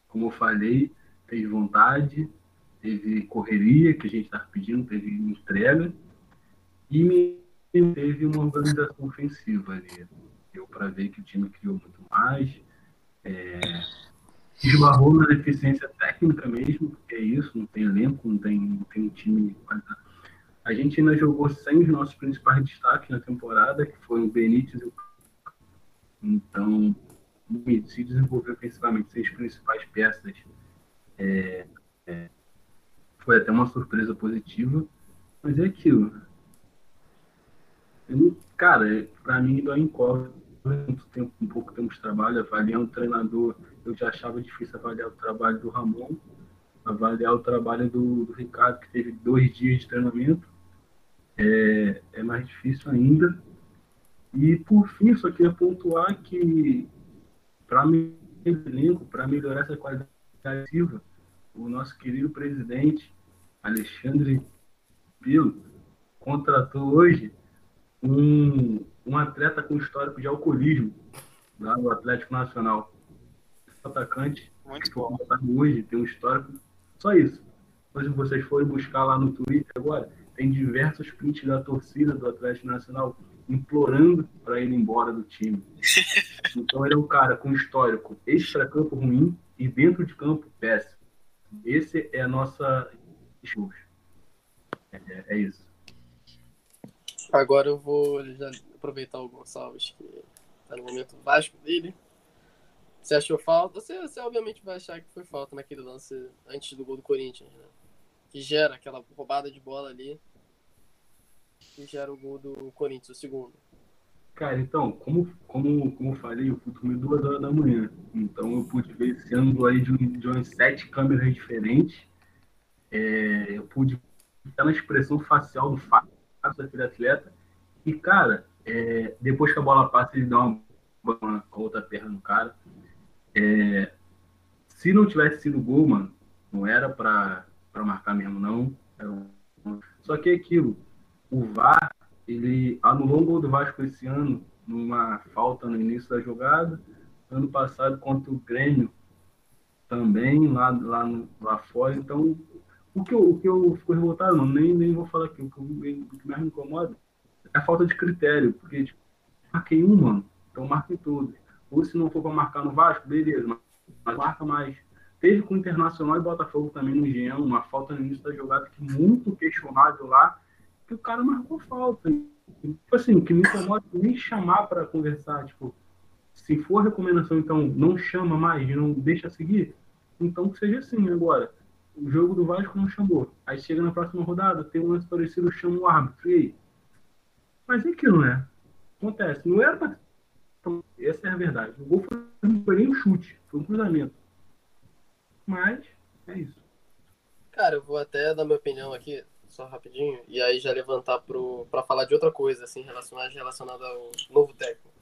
Como eu falei, teve vontade, teve correria que a gente estava pedindo, teve entrega e teve uma organização ofensiva ali. Deu para ver que o time criou muito mais, é, esbarrou na deficiência técnica mesmo, porque é isso, não tem elenco, não tem, não tem time. A gente ainda jogou sem os nossos principais destaques na temporada, que foi o Benítez e o Então, se desenvolveu ofensivamente sem as principais peças. É, é, foi até uma surpresa positiva, mas é aquilo. Eu, cara, para mim, dói incógnito muito tempo, um pouco tempo de trabalho, avaliar um treinador, eu já achava difícil avaliar o trabalho do Ramon, avaliar o trabalho do, do Ricardo, que teve dois dias de treinamento, é, é mais difícil ainda. E, por fim, só queria pontuar que, para elenco, para melhorar essa qualidade o nosso querido presidente, Alexandre Pilo, contratou hoje um, um atleta com histórico de alcoolismo lá no Atlético Nacional. Atacante, muito bom. Hoje tem um histórico, só isso. Se vocês forem buscar lá no Twitter agora, tem diversos prints da torcida do Atlético Nacional implorando para ir embora do time. [laughs] Então ele é um cara com histórico extra-campo ruim e dentro de campo péssimo. Esse é a nossa é, é isso. Agora eu vou já aproveitar o Gonçalves, que tá no momento Vasco dele. Você achou falta? Você, você obviamente vai achar que foi falta naquele lance antes do gol do Corinthians, né? Que gera aquela roubada de bola ali. Que gera o gol do Corinthians, o segundo. Cara, então, como, como, como eu falei, eu fui dormir duas horas da manhã. Então eu pude ver esse ângulo aí de, de umas sete câmeras diferentes. É, eu pude estar na expressão facial do Fábio daquele atleta. E, cara, é, depois que a bola passa, ele dá uma, uma a outra perna no cara. É, se não tivesse sido gol, mano, não era pra marcar mesmo, não. Um... Só que é aquilo, o VAR, ele anulou um gol do Vasco esse ano, numa falta no início da jogada. Ano passado, contra o Grêmio, também, lá, lá, lá fora. Então, o que eu, o que eu fico revoltado, mano, nem, nem vou falar aqui, o que, o que mais me incomoda é a falta de critério, porque tipo, marquei um, mano, então marquem todos. Ou se não for para marcar no Vasco, beleza, mas marca mais. Teve com o Internacional e Botafogo também no Engenhão, uma falta no início da jogada que muito questionável lá, que o cara marcou falta. Tipo assim, que me incomoda é nem chamar para conversar, tipo, se for recomendação, então não chama mais, não deixa seguir, então que seja assim agora o jogo do Vasco não chamou. Aí chega na próxima rodada, tem um lance parecido, chama o árbitro. E aí? Mas é aquilo, né? Acontece. Não era pra... Essa é a verdade. O gol foi, não foi nem um chute, foi um cruzamento. Mas, é isso. Cara, eu vou até dar minha opinião aqui, só rapidinho, e aí já levantar pro, pra falar de outra coisa, assim, relacionada, relacionada ao novo técnico.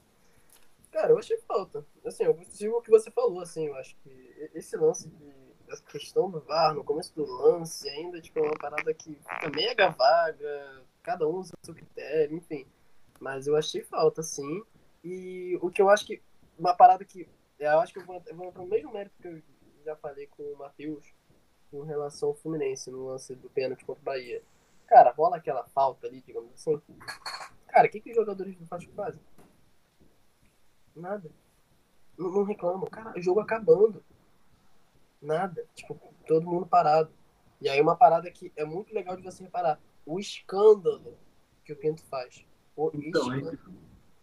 Cara, eu achei falta. Assim, eu sigo o que você falou, assim, eu acho que esse lance de essa questão do VAR no começo do lance ainda, tipo, é uma parada que fica mega vaga, cada um usa o seu critério, enfim. Mas eu achei falta, sim. E o que eu acho que. Uma parada que. Eu acho que eu vou, eu vou para o mesmo mérito que eu já falei com o Matheus com relação ao Fluminense no lance do pênalti contra o Bahia. Cara, rola aquela falta ali, digamos assim. Cara, o que, que os jogadores do Vasco fazem? Nada. Não, não reclamam. Cara, o jogo acabando. Nada. Tipo, todo mundo parado. E aí uma parada que é muito legal de você reparar. O escândalo que o Pinto faz. O então,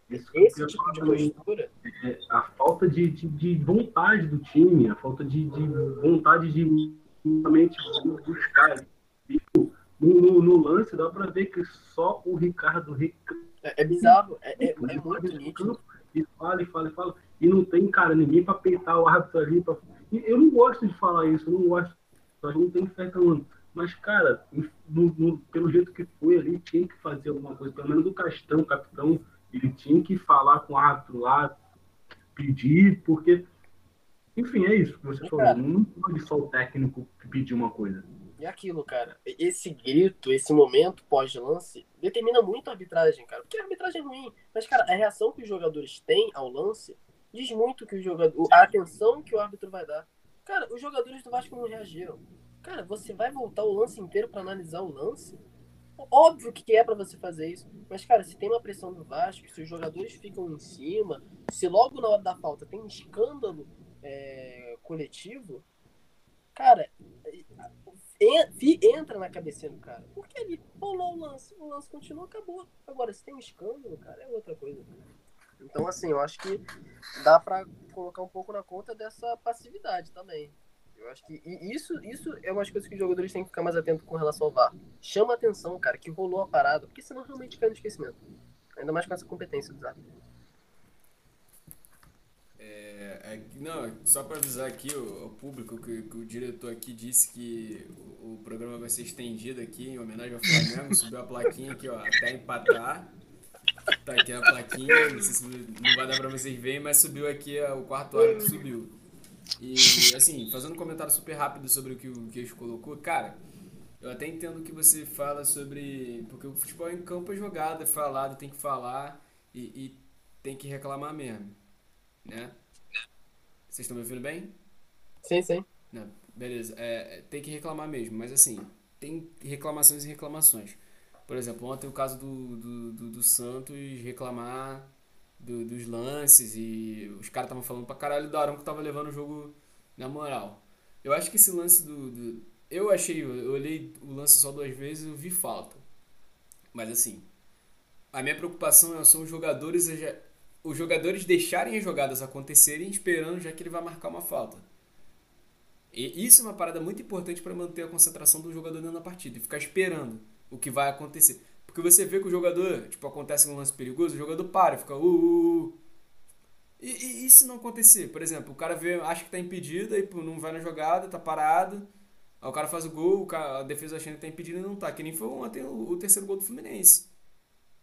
esse, esse tipo de postura. É a falta de, de, de, vontade do time, a falta de, de vontade de realmente buscar. Tipo, no, no, no, lance dá pra ver que só o Ricardo. É, é bizarro, é, é, é muito nítido. E fala, e fala, e fala. E não tem, cara, ninguém pra peitar o árbitro ali, pra eu não gosto de falar isso, eu não gosto, gente não tem ficar reclamando. Mas, cara, no, no, pelo jeito que foi ali, tinha que fazer alguma coisa. Pelo menos o Castão, o capitão, ele tinha que falar com o árbitro lá, pedir, porque. Enfim, é isso que você falou. Não pode só o técnico pedir uma coisa. E aquilo, cara, esse grito, esse momento pós-lance, determina muito a arbitragem, cara. Porque a arbitragem é ruim. Mas, cara, a reação que os jogadores têm ao lance diz muito que o jogador, a atenção que o árbitro vai dar. Cara, os jogadores do Vasco não reagiram. Cara, você vai voltar o lance inteiro para analisar o lance? Óbvio que é para você fazer isso. Mas, cara, se tem uma pressão do Vasco, se os jogadores ficam em cima, se logo na hora da falta tem um escândalo é, coletivo, cara, entra na cabeça do cara. Porque ele rolou o lance, o lance continua, acabou. Agora, se tem um escândalo, cara, é outra coisa. Então, assim, eu acho que dá pra colocar um pouco na conta dessa passividade também. Eu acho que isso, isso é uma das coisas que os jogadores têm que ficar mais atentos com relação ao VAR. Chama atenção, cara, que rolou a parada, porque senão realmente cai no esquecimento. Ainda mais com essa competência do Zap. É, é, não, só para avisar aqui o, o público que, que, o diretor aqui disse que o, o, programa vai ser estendido aqui em homenagem ao Flamengo, subiu a plaquinha aqui, ó, até empatar. Tá aqui a plaquinha, não sei se não vai dar pra vocês verem, mas subiu aqui o quarto árbitro subiu. E assim, fazendo um comentário super rápido sobre o que o Queixo colocou, cara, eu até entendo que você fala sobre. Porque o futebol em campo é jogado, é falado, tem que falar e, e tem que reclamar mesmo. Né? Vocês estão me ouvindo bem? Sim, sim. Não, beleza. É, tem que reclamar mesmo, mas assim, tem reclamações e reclamações. Por exemplo, ontem o caso do, do, do, do Santos reclamar do, dos lances e os caras estavam falando pra caralho do Arão que tava levando o jogo na moral. Eu acho que esse lance do. do eu achei, eu olhei o lance só duas vezes e vi falta. Mas assim, a minha preocupação são os jogadores, os jogadores deixarem as jogadas acontecerem esperando já que ele vai marcar uma falta. E isso é uma parada muito importante para manter a concentração do jogador dentro da partida e ficar esperando o que vai acontecer. Porque você vê que o jogador, tipo, acontece um lance perigoso, o jogador para, fica uh, uh, uh. E, e, e se não acontecer? Por exemplo, o cara vê, acha que tá impedido, aí não vai na jogada, tá parado. Aí o cara faz o gol, o cara, a defesa achando que tá impedido e não tá. Que nem foi ontem o, o terceiro gol do Fluminense.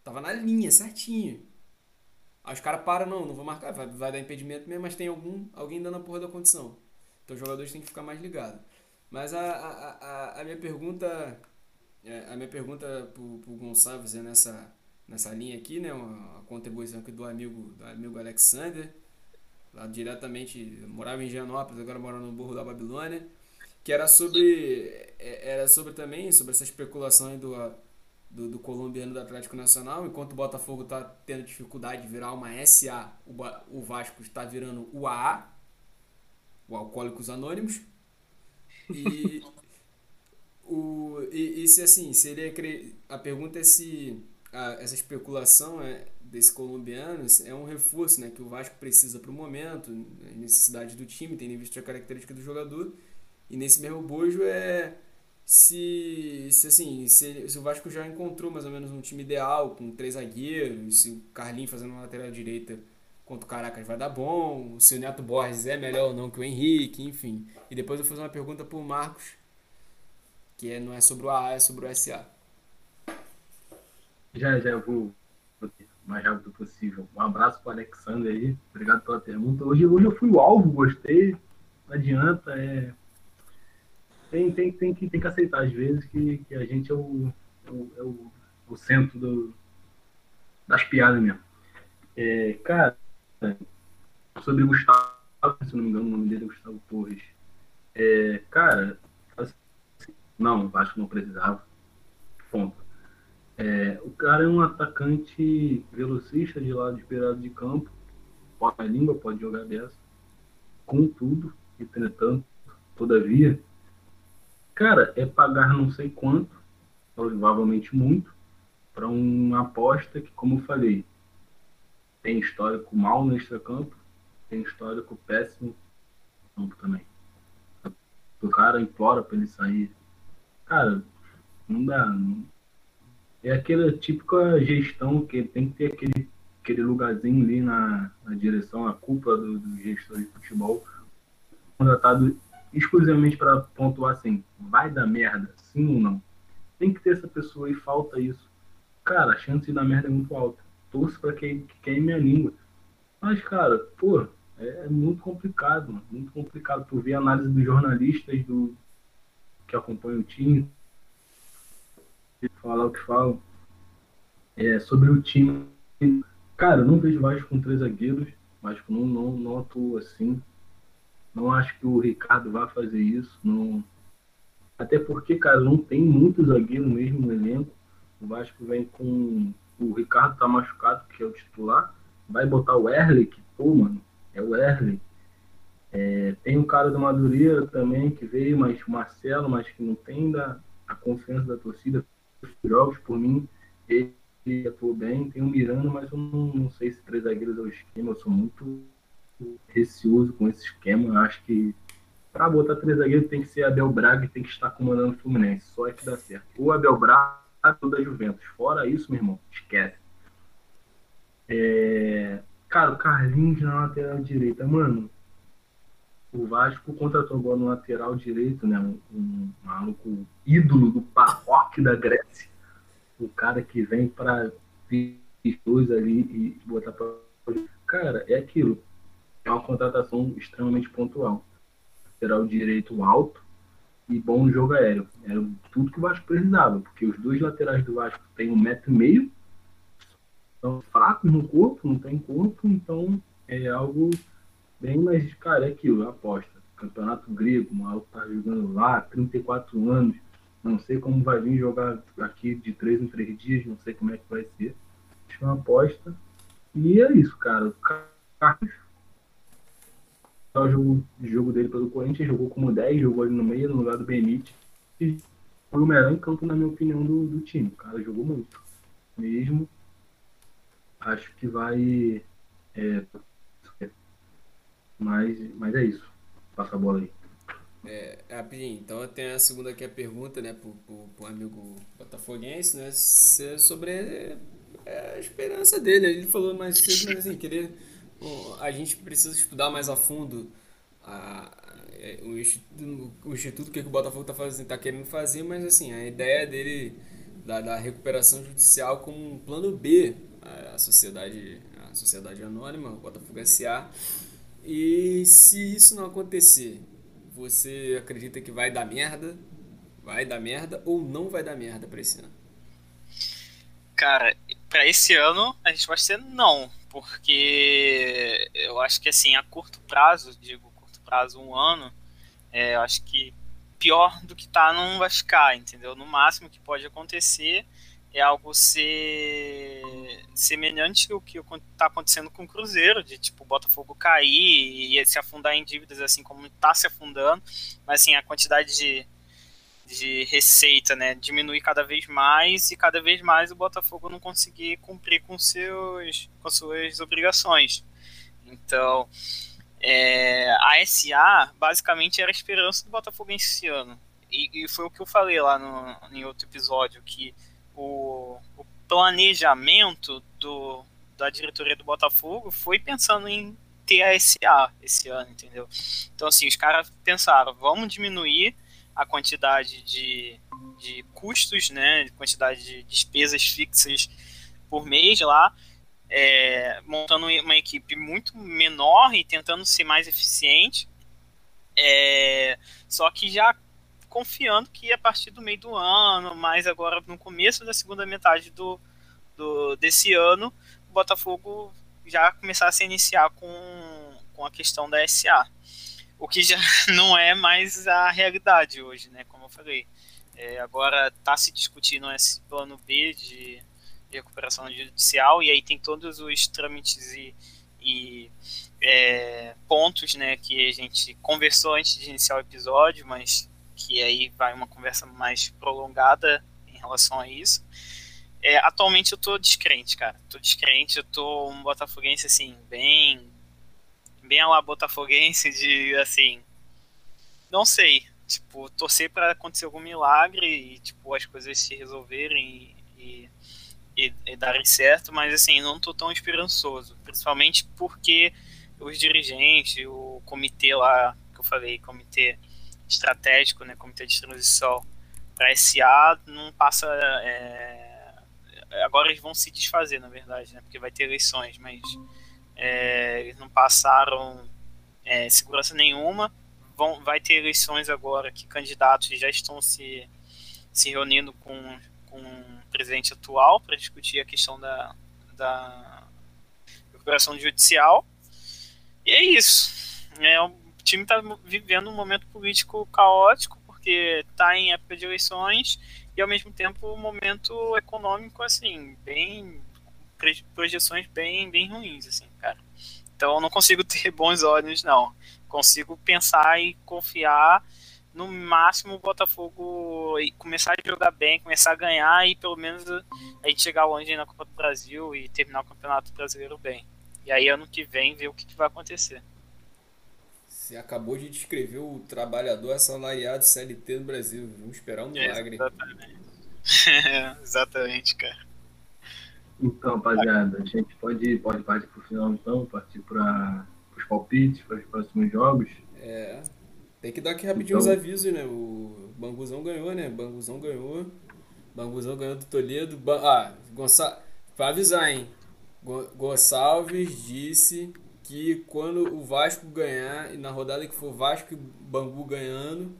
Tava na linha, certinho. Aí os caras param, não, não vou marcar, vai, vai dar impedimento mesmo, mas tem algum, alguém dando a porra da condição. Então os jogadores têm que ficar mais ligados. Mas a, a, a, a minha pergunta é, a minha pergunta pro, pro Gonçalves é nessa, nessa linha aqui, né? Uma, contribuição aqui do amigo, do amigo Alexander, lá diretamente, morava em Gianópolis, agora mora no Burro da Babilônia, que era sobre, é, era sobre também, sobre essa especulação do, do, do colombiano do Atlético Nacional, enquanto o Botafogo está tendo dificuldade de virar uma SA, o, o Vasco está virando o AA, o Alcoólicos Anônimos, e... [laughs] O, e, e se assim, se ele é, a pergunta é se a, essa especulação é, desse colombiano é um reforço né, que o Vasco precisa para o momento, a necessidade do time, tendo visto a característica do jogador. E nesse mesmo bojo é se, se assim, se, se, o Vasco já encontrou mais ou menos um time ideal, com três zagueiros, se o Carlinhos fazendo uma lateral direita contra o Caracas vai dar bom, se o Neto Borges é melhor ou não que o Henrique, enfim. E depois eu fazer uma pergunta para o Marcos que é, não é sobre o AA, é sobre o SA. Já, já vou o mais rápido possível. Um abraço para o Alexander aí. Obrigado pela pergunta. Hoje, hoje eu fui o alvo, gostei. Não adianta. É... Tem, tem, tem, que, tem que aceitar, às vezes, que, que a gente é o, é o, é o, o centro do, das piadas mesmo. É, cara, sobre Gustavo, se não me engano, o nome dele é Gustavo Torres. É, cara, não, o Vasco não precisava. Ponto. É, o cara é um atacante velocista de lado esperado de campo. Pode a língua, pode jogar dessa. Contudo, entretanto, todavia, cara, é pagar não sei quanto, provavelmente muito, para uma aposta que, como eu falei, tem histórico mal no extracampo, tem histórico péssimo no campo também. O cara implora para ele sair Cara, não dá. Não. É aquela típica gestão que tem que ter aquele, aquele lugarzinho ali na, na direção, a culpa do, do gestor de futebol, contratado exclusivamente para pontuar assim, vai dar merda, sim ou não? Tem que ter essa pessoa e falta isso. Cara, a chance de dar merda é muito alta. Torço para que, que queime a língua. Mas, cara, pô, é muito complicado, mano. Muito complicado. Tu ver a análise dos jornalistas do, que acompanham o time, falar o que falam. É, sobre o time, cara, eu não vejo Vasco com três zagueiros, Vasco não, não, não atua assim. Não acho que o Ricardo vá fazer isso. Não... Até porque, cara, não tem muito zagueiro mesmo no elenco. O Vasco vem com. O Ricardo tá machucado, que é o titular. Vai botar o Erle, que, pô, mano, é o Erle. É, tem o cara do Madureira também, que veio, mas o Marcelo, mas que não tem da, a confiança da torcida. Jogos, por mim, ele atuou bem. Tem o Miranda, mas eu não, não sei se três zagueiros é o esquema. Eu sou muito receoso com esse esquema. Eu acho que para botar três zagueiros tem que ser Abel Braga e tem que estar comandando o Fluminense. Só é que dá certo. O Abel Braga ou da Juventus. Fora isso, meu irmão, esquece. É... Cara, o Carlinhos na lateral direita, mano. O Vasco contratou agora no lateral direito, né? Um, um maluco ídolo do Parroque da Grécia. O cara que vem para dois ali e botar para. Cara, é aquilo. É uma contratação extremamente pontual. Lateral direito alto, e bom jogo aéreo. Era tudo que o Vasco precisava, porque os dois laterais do Vasco têm um metro e meio, são fracos no corpo, não tem corpo, então é algo bem mais, cara, é aquilo, aposta. Campeonato grego, o maluco tá jogando lá, 34 anos, não sei como vai vir jogar aqui de três em três dias, não sei como é que vai ser. Acho uma aposta. E é isso, cara. O Carlos o jogo, jogo dele pelo Corinthians, jogou como 10, jogou ali no meio, no lugar do Benítez. Foi o melhor em campo, na minha opinião, do, do time. O cara jogou muito. Mesmo. Acho que vai. É, mas, mas é isso. Passa a bola aí. É, rapidinho, então eu tenho a segunda aqui a pergunta, né, pro, pro, pro amigo botafoguense, né, sobre a, a esperança dele. Ele falou mais cedo, mas assim, queria a gente precisa estudar mais a fundo a, é, o, instituto, o instituto que o Botafogo está fazendo, tá querendo fazer, mas assim, a ideia dele da, da recuperação judicial como um plano B, a, a sociedade, a sociedade anônima, o Botafogo SA. E se isso não acontecer, você acredita que vai dar merda? Vai dar merda ou não vai dar merda para esse ano? Cara, para esse ano a gente vai ser não porque eu acho que assim, a curto prazo, digo curto prazo, um ano, é, eu acho que pior do que tá não vai ficar, entendeu? No máximo que pode acontecer é algo ser semelhante ao que está acontecendo com o Cruzeiro, de tipo o Botafogo cair e se afundar em dívidas assim como está se afundando, mas assim a quantidade de de receita, né, diminuir cada vez mais e cada vez mais o Botafogo não conseguir cumprir com seus com suas obrigações. Então, é, a SA basicamente era a esperança do Botafogo esse ano. E, e, foi o que eu falei lá no, em outro episódio, que o, o planejamento do, da diretoria do Botafogo foi pensando em ter a SA esse ano, entendeu? Então, assim, os caras pensaram, vamos diminuir a quantidade de, de custos, né, quantidade de despesas fixas por mês lá, é, montando uma equipe muito menor e tentando ser mais eficiente, é, só que já confiando que a partir do meio do ano, mas agora no começo da segunda metade do, do desse ano, o Botafogo já começasse a iniciar com, com a questão da SA o que já [laughs] não é mais a realidade hoje, né? Como eu falei. É, agora está se discutindo esse plano B de, recuperação judicial e aí tem todos os trâmites e, e é, pontos né, que a gente conversou antes de iniciar o episódio, mas que aí vai uma conversa mais prolongada em relação a isso. É, atualmente eu tô descrente, cara. Tô descrente, eu tô um botafoguense assim, bem bem a lá botafoguense de assim, não sei, tipo, torcer para acontecer algum milagre e tipo as coisas se resolverem e, e, e, darem certo, mas assim, não tô tão esperançoso, principalmente porque os dirigentes, o comitê lá que eu falei, comitê estratégico, né, comitê de transição para SA não passa é, agora eles vão se desfazer, na verdade, né, porque vai ter eleições, mas é, eles não passaram é, segurança nenhuma. Vão, vai ter eleições agora que candidatos já estão se, se reunindo com, com o presidente atual para discutir a questão da, da recuperação judicial. E é isso. É, time está vivendo um momento político caótico, porque está em época de eleições, e ao mesmo tempo um momento econômico, assim, bem. projeções bem, bem ruins, assim, cara. Então eu não consigo [laughs] ter bons olhos, não. Consigo pensar e confiar no máximo o Botafogo começar a jogar bem, começar a ganhar e pelo menos a gente chegar longe na Copa do Brasil e terminar o Campeonato Brasileiro bem. E aí ano que vem ver o que, que vai acontecer. Você acabou de descrever o trabalhador assalariado CLT no Brasil. Vamos esperar um milagre. exatamente. [laughs] exatamente, cara. Então, rapaziada, a gente pode, pode partir pro final então, partir para os palpites, para os próximos jogos. É. Tem que dar aqui rapidinho então... os avisos, né? O Banguzão ganhou, né? Banguzão ganhou. Banguzão ganhou do Toledo. Ah, Gonçalves. Pra avisar, hein? Gonçalves disse que quando o Vasco ganhar, e na rodada que for Vasco e Bangu ganhando,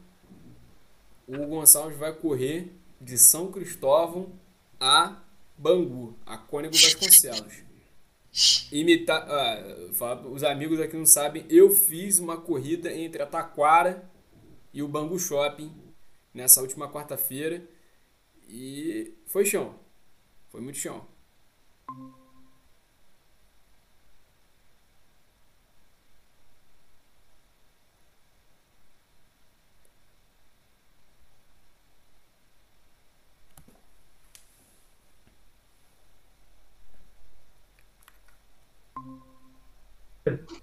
o Gonçalves vai correr de São Cristóvão a Bangu, a Cônego Vasconcelos. Imitar. Ah, os amigos aqui não sabem, eu fiz uma corrida entre a Taquara e o Bangu Shopping nessa última quarta-feira e foi chão. Foi muito chão.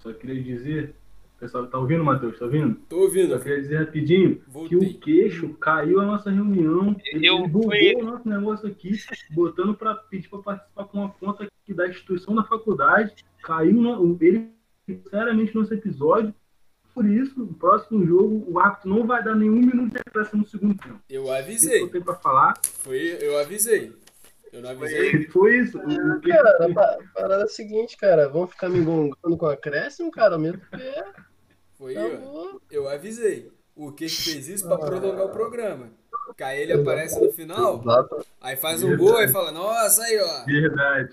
Só queria dizer, o pessoal tá ouvindo, Matheus? Tá ouvindo? Tô ouvindo. Só queria dizer rapidinho Voltei. que o queixo caiu a nossa reunião. Ele eu bugou o nosso negócio aqui, botando para pedir para participar com uma conta aqui da instituição da faculdade. Caiu no, ele, sinceramente, nesse episódio. Por isso, no próximo jogo, o árbitro não vai dar nenhum minuto de acréscimo no segundo tempo. Eu avisei. Que eu tenho para falar. Foi, eu avisei. Eu não avisei. Foi isso. Ah, cara, a parada é a seguinte, cara. Vamos ficar me engongando com acréscimo, cara, mesmo porque. Foi eu. Eu avisei. O que fez isso pra prolongar o programa. Aí ele aparece no final, Exato. aí faz um Verdade. gol e fala, nossa, aí, ó. Verdade.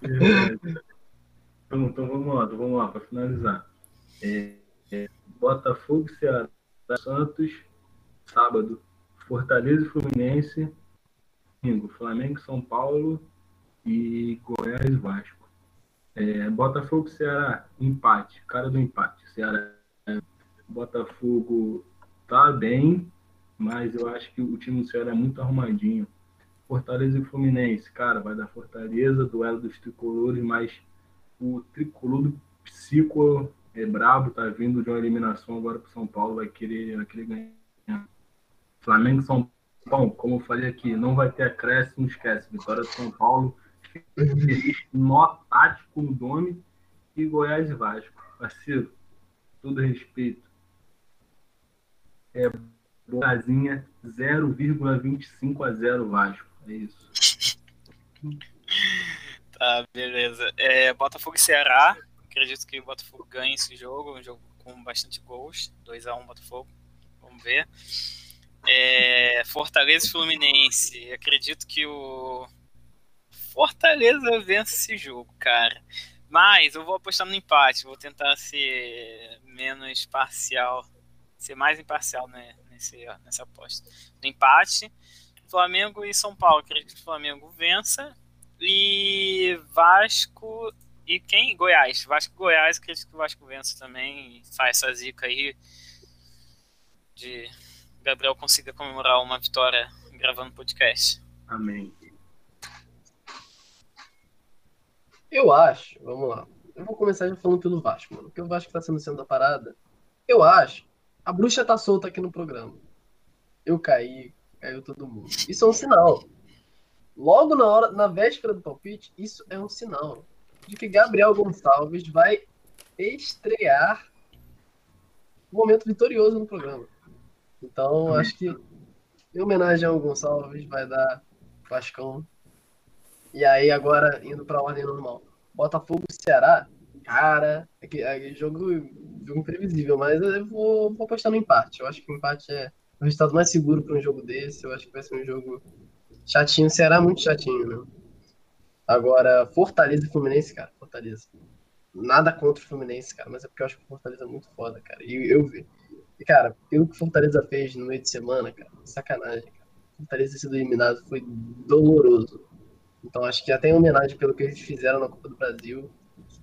Verdade. [laughs] Então, então vamos lá, então vamos lá, para finalizar. É, é, Botafogo, Ceará, Santos, sábado, Fortaleza e Fluminense, domingo, Flamengo, São Paulo e Goiás Vasco. É, Botafogo Ceará, empate, cara do empate. Ceará, Botafogo tá bem, mas eu acho que o time do Ceará é muito arrumadinho. Fortaleza e Fluminense, cara, vai dar Fortaleza, duelo dos tricolores, mas o tricolor do psico é brabo, tá vindo de uma eliminação agora pro São Paulo, vai querer, vai querer ganhar. Flamengo São Bom, como eu falei aqui, não vai ter acréscimo, esquece. Vitória de São Paulo, nó tático no Dome e Goiás e Vasco. Parceiro, todo respeito. É Boazinha 0,25 a 0 Vasco. É isso. [laughs] Tá, beleza. É, Botafogo e Ceará. Acredito que o Botafogo ganhe esse jogo. Um jogo com bastante gols. 2x1 Botafogo. Vamos ver. É, Fortaleza e Fluminense. Acredito que o Fortaleza vence esse jogo, cara. Mas eu vou apostar no empate. Vou tentar ser menos parcial, ser mais imparcial né, nesse, nessa aposta. No empate, Flamengo e São Paulo. Acredito que o Flamengo vença. E Vasco e quem? Goiás. Vasco Goiás. Acredito que o Vasco vença também. Faz essa zica aí de Gabriel consiga comemorar uma vitória gravando podcast. Amém. Eu acho, vamos lá. Eu vou começar já falando pelo Vasco, mano. Porque o Vasco tá sendo sendo da parada. Eu acho. A bruxa tá solta aqui no programa. Eu caí, caiu todo mundo. Isso é um sinal. Logo na hora, na véspera do palpite, isso é um sinal de que Gabriel Gonçalves vai estrear um momento vitorioso no programa. Então, Amém. acho que em homenagem ao Gonçalves vai dar Vascão. E aí, agora, indo para a ordem normal. Botafogo Ceará, cara, é, que, é jogo, jogo imprevisível, mas eu vou, vou apostar no empate. Eu acho que o empate é o resultado mais seguro para um jogo desse. Eu acho que vai ser um jogo chatinho. Ceará muito chatinho, né? Agora, Fortaleza e Fluminense, cara, Fortaleza. nada contra o Fluminense, cara, mas é porque eu acho que o Fortaleza é muito foda, cara. E eu vi. Cara, pelo que Fortaleza fez no meio de semana, cara, sacanagem, cara. Fortaleza ter sido eliminado foi doloroso. Então acho que até em homenagem pelo que eles fizeram na Copa do Brasil,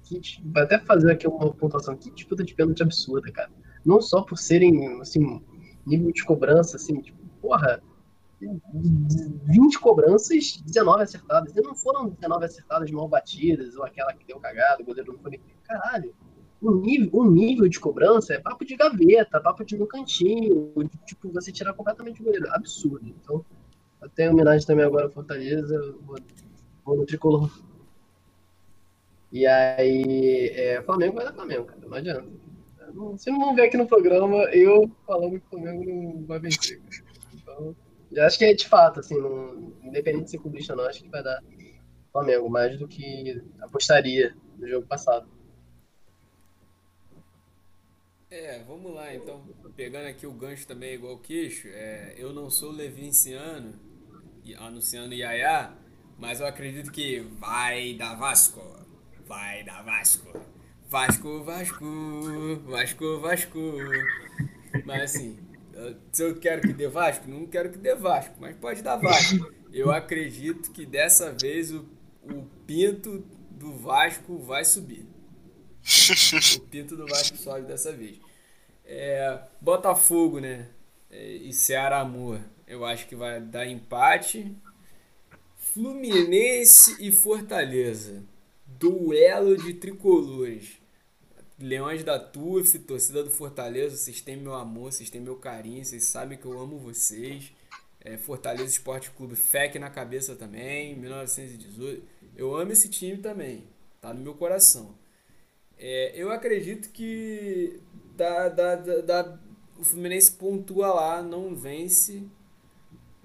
que, vai até fazer aqui uma pontuação, que disputa de pênalti absurda, cara. Não só por serem, assim, nível de cobrança, assim, tipo, porra, 20 cobranças, 19 acertadas. E não foram 19 acertadas mal batidas, ou aquela que deu cagada, o goleiro não foi. Caralho, o nível, o nível de cobrança é papo de gaveta, papo de no cantinho, de, tipo, você tirar completamente o goleiro. Absurdo. Então, até homenagem também agora ao Fortaleza, vou, vou no tricolor. E aí, é, Flamengo vai dar Flamengo, cara, não adianta. Se não vão ver aqui no programa, eu falando que o Flamengo não vai vencer. Então, eu acho que é de fato, assim, não, independente de ser clubista ou não, acho que vai dar Flamengo, mais do que apostaria no jogo passado. É, vamos lá então. Pegando aqui o gancho também, igual o queixo, é, eu não sou levinciano, anunciando Yaya, mas eu acredito que vai dar Vasco. Vai dar Vasco. Vasco, Vasco, Vasco, Vasco. Mas assim, se eu quero que dê Vasco, não quero que dê Vasco, mas pode dar Vasco. Eu acredito que dessa vez o, o pinto do Vasco vai subir. [laughs] o pinto do Vasco sobe dessa vez. É, Botafogo, né? É, e Ceará Amor. Eu acho que vai dar empate. Fluminense e Fortaleza. Duelo de tricolores. Leões da TUF, torcida do Fortaleza, vocês têm meu amor, vocês têm meu carinho, vocês sabem que eu amo vocês. É, Fortaleza Esporte Clube, FEC na cabeça também, 1918. Eu amo esse time também, tá no meu coração. É, eu acredito que da, da, da, da, o Fluminense pontua lá, não vence,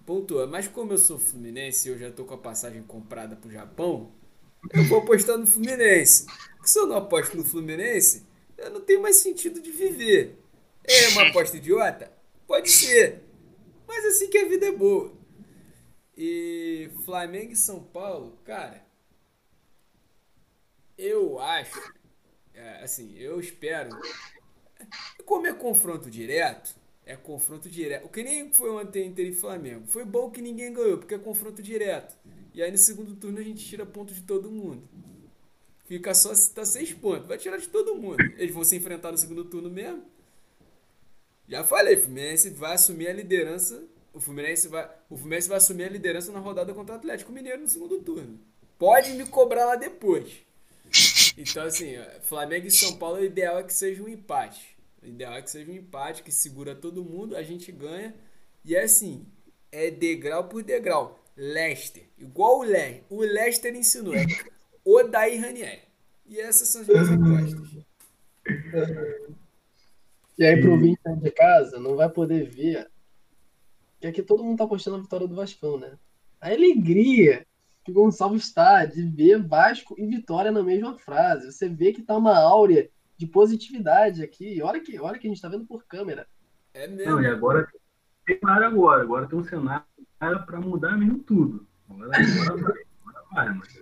pontua. Mas como eu sou Fluminense e eu já tô com a passagem comprada pro Japão, eu vou apostar no Fluminense. Porque se eu não aposto no Fluminense, eu não tenho mais sentido de viver. É uma aposta idiota? Pode ser. Mas assim que a vida é boa. E Flamengo e São Paulo, cara, eu acho, é, assim, eu espero. Como é confronto direto, é confronto direto. O que nem foi ontem Inter e Flamengo. Foi bom que ninguém ganhou, porque é confronto direto. E aí no segundo turno a gente tira ponto de todo mundo. Fica só tá seis pontos. Vai tirar de todo mundo. Eles vão se enfrentar no segundo turno mesmo. Já falei, o Fluminense vai assumir a liderança. O Fluminense vai, o Fluminense vai assumir a liderança na rodada contra o Atlético Mineiro no segundo turno. Pode me cobrar lá depois. Então, assim, Flamengo e São Paulo, o ideal é que seja um empate. O ideal é que seja um empate, que segura todo mundo, a gente ganha. E é assim, é degrau por degrau. Leicester. Igual o Leicester. O Leicester ensinou. É [laughs] Odair Ranieri. E essas são as minhas apostas. E aí, pro ouvinte de casa, não vai poder ver. Que aqui todo mundo tá apostando a vitória do Vascão, né? A alegria que Gonçalves está de ver Vasco e Vitória na mesma frase. Você vê que tá uma áurea de positividade aqui. Olha que, olha que a gente tá vendo por câmera. É mesmo. Não, e agora tem cenário agora. Agora tem um cenário para mudar mesmo tudo. Agora, agora vai. Agora vai, mas,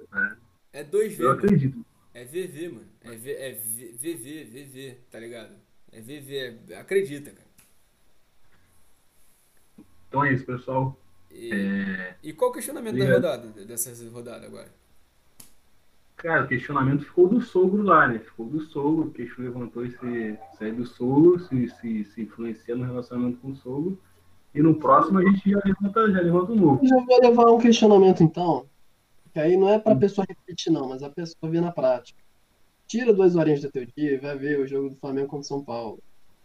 é, é 2V. Eu mano. acredito. É VV, mano. É, v, é VV, VV, tá ligado? É VV. É, acredita, cara. Então é isso, pessoal. E, é... e qual o questionamento da rodada, dessa rodada agora? Cara, o questionamento ficou do sogro lá, né? Ficou do sogro, o queixo levantou se, se é do sogro, se, se, se influencia no relacionamento com o sogro. E no próximo a gente já levanta, já levanta um novo. Eu já vou levar um questionamento então, que aí não é para a pessoa repetir não, mas a pessoa ver na prática. Tira duas horinhas do teu dia e vai ver o jogo do Flamengo contra São Paulo.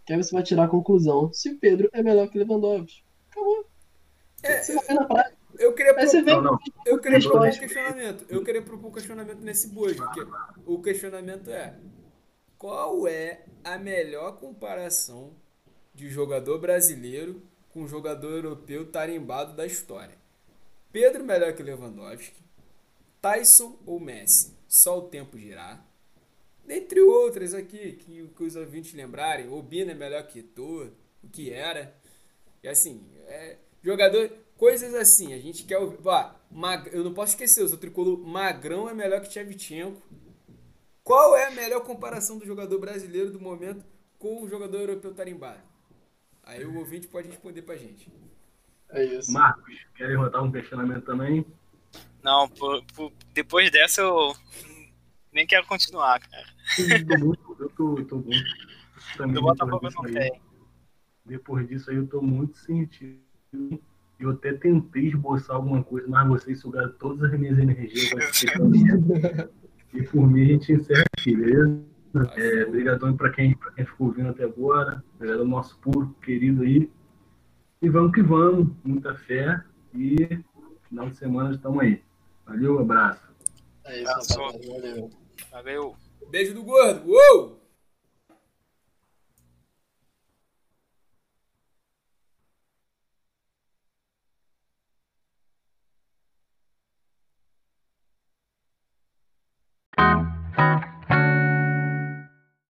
Que aí você vai tirar a conclusão se o Pedro é melhor que Lewandowski. Acabou. É, você vai ver na prática. Eu queria, propor, não, não. eu queria propor um questionamento. Eu queria propor um questionamento nesse bojo. o questionamento é: qual é a melhor comparação de jogador brasileiro com jogador europeu tarimbado da história? Pedro melhor que Lewandowski, Tyson ou Messi? Só o tempo girar. Dentre outras aqui, que, que os ouvintes lembrarem, Obina é melhor que tu, o que era. E assim, é, jogador, coisas assim, a gente quer. Pá, mag, eu não posso esquecer, o tricolor Magrão é melhor que Tchevchenko. Qual é a melhor comparação do jogador brasileiro do momento com o jogador europeu tarimbado? Aí o ouvinte pode responder pra gente. É isso. Marcos, quer levantar um questionamento também? Não, por- por- depois dessa eu nem quero continuar, cara. Eu tô muito, eu tô, tô muito. Também Do Botafogo não aí- tem. Depois disso aí eu tô muito sentido. Eu até tentei esboçar alguma coisa, mas vocês sugaram todas as minhas energias. e por mim a gente encerra aqui, beleza? É, Obrigadão pra quem, pra quem ficou ouvindo até agora. Obrigado ao nosso público querido aí. E vamos que vamos. Muita fé. E final de semana estamos aí. Valeu, abraço. É isso. Valeu. Valeu. Beijo do gordo. Uou!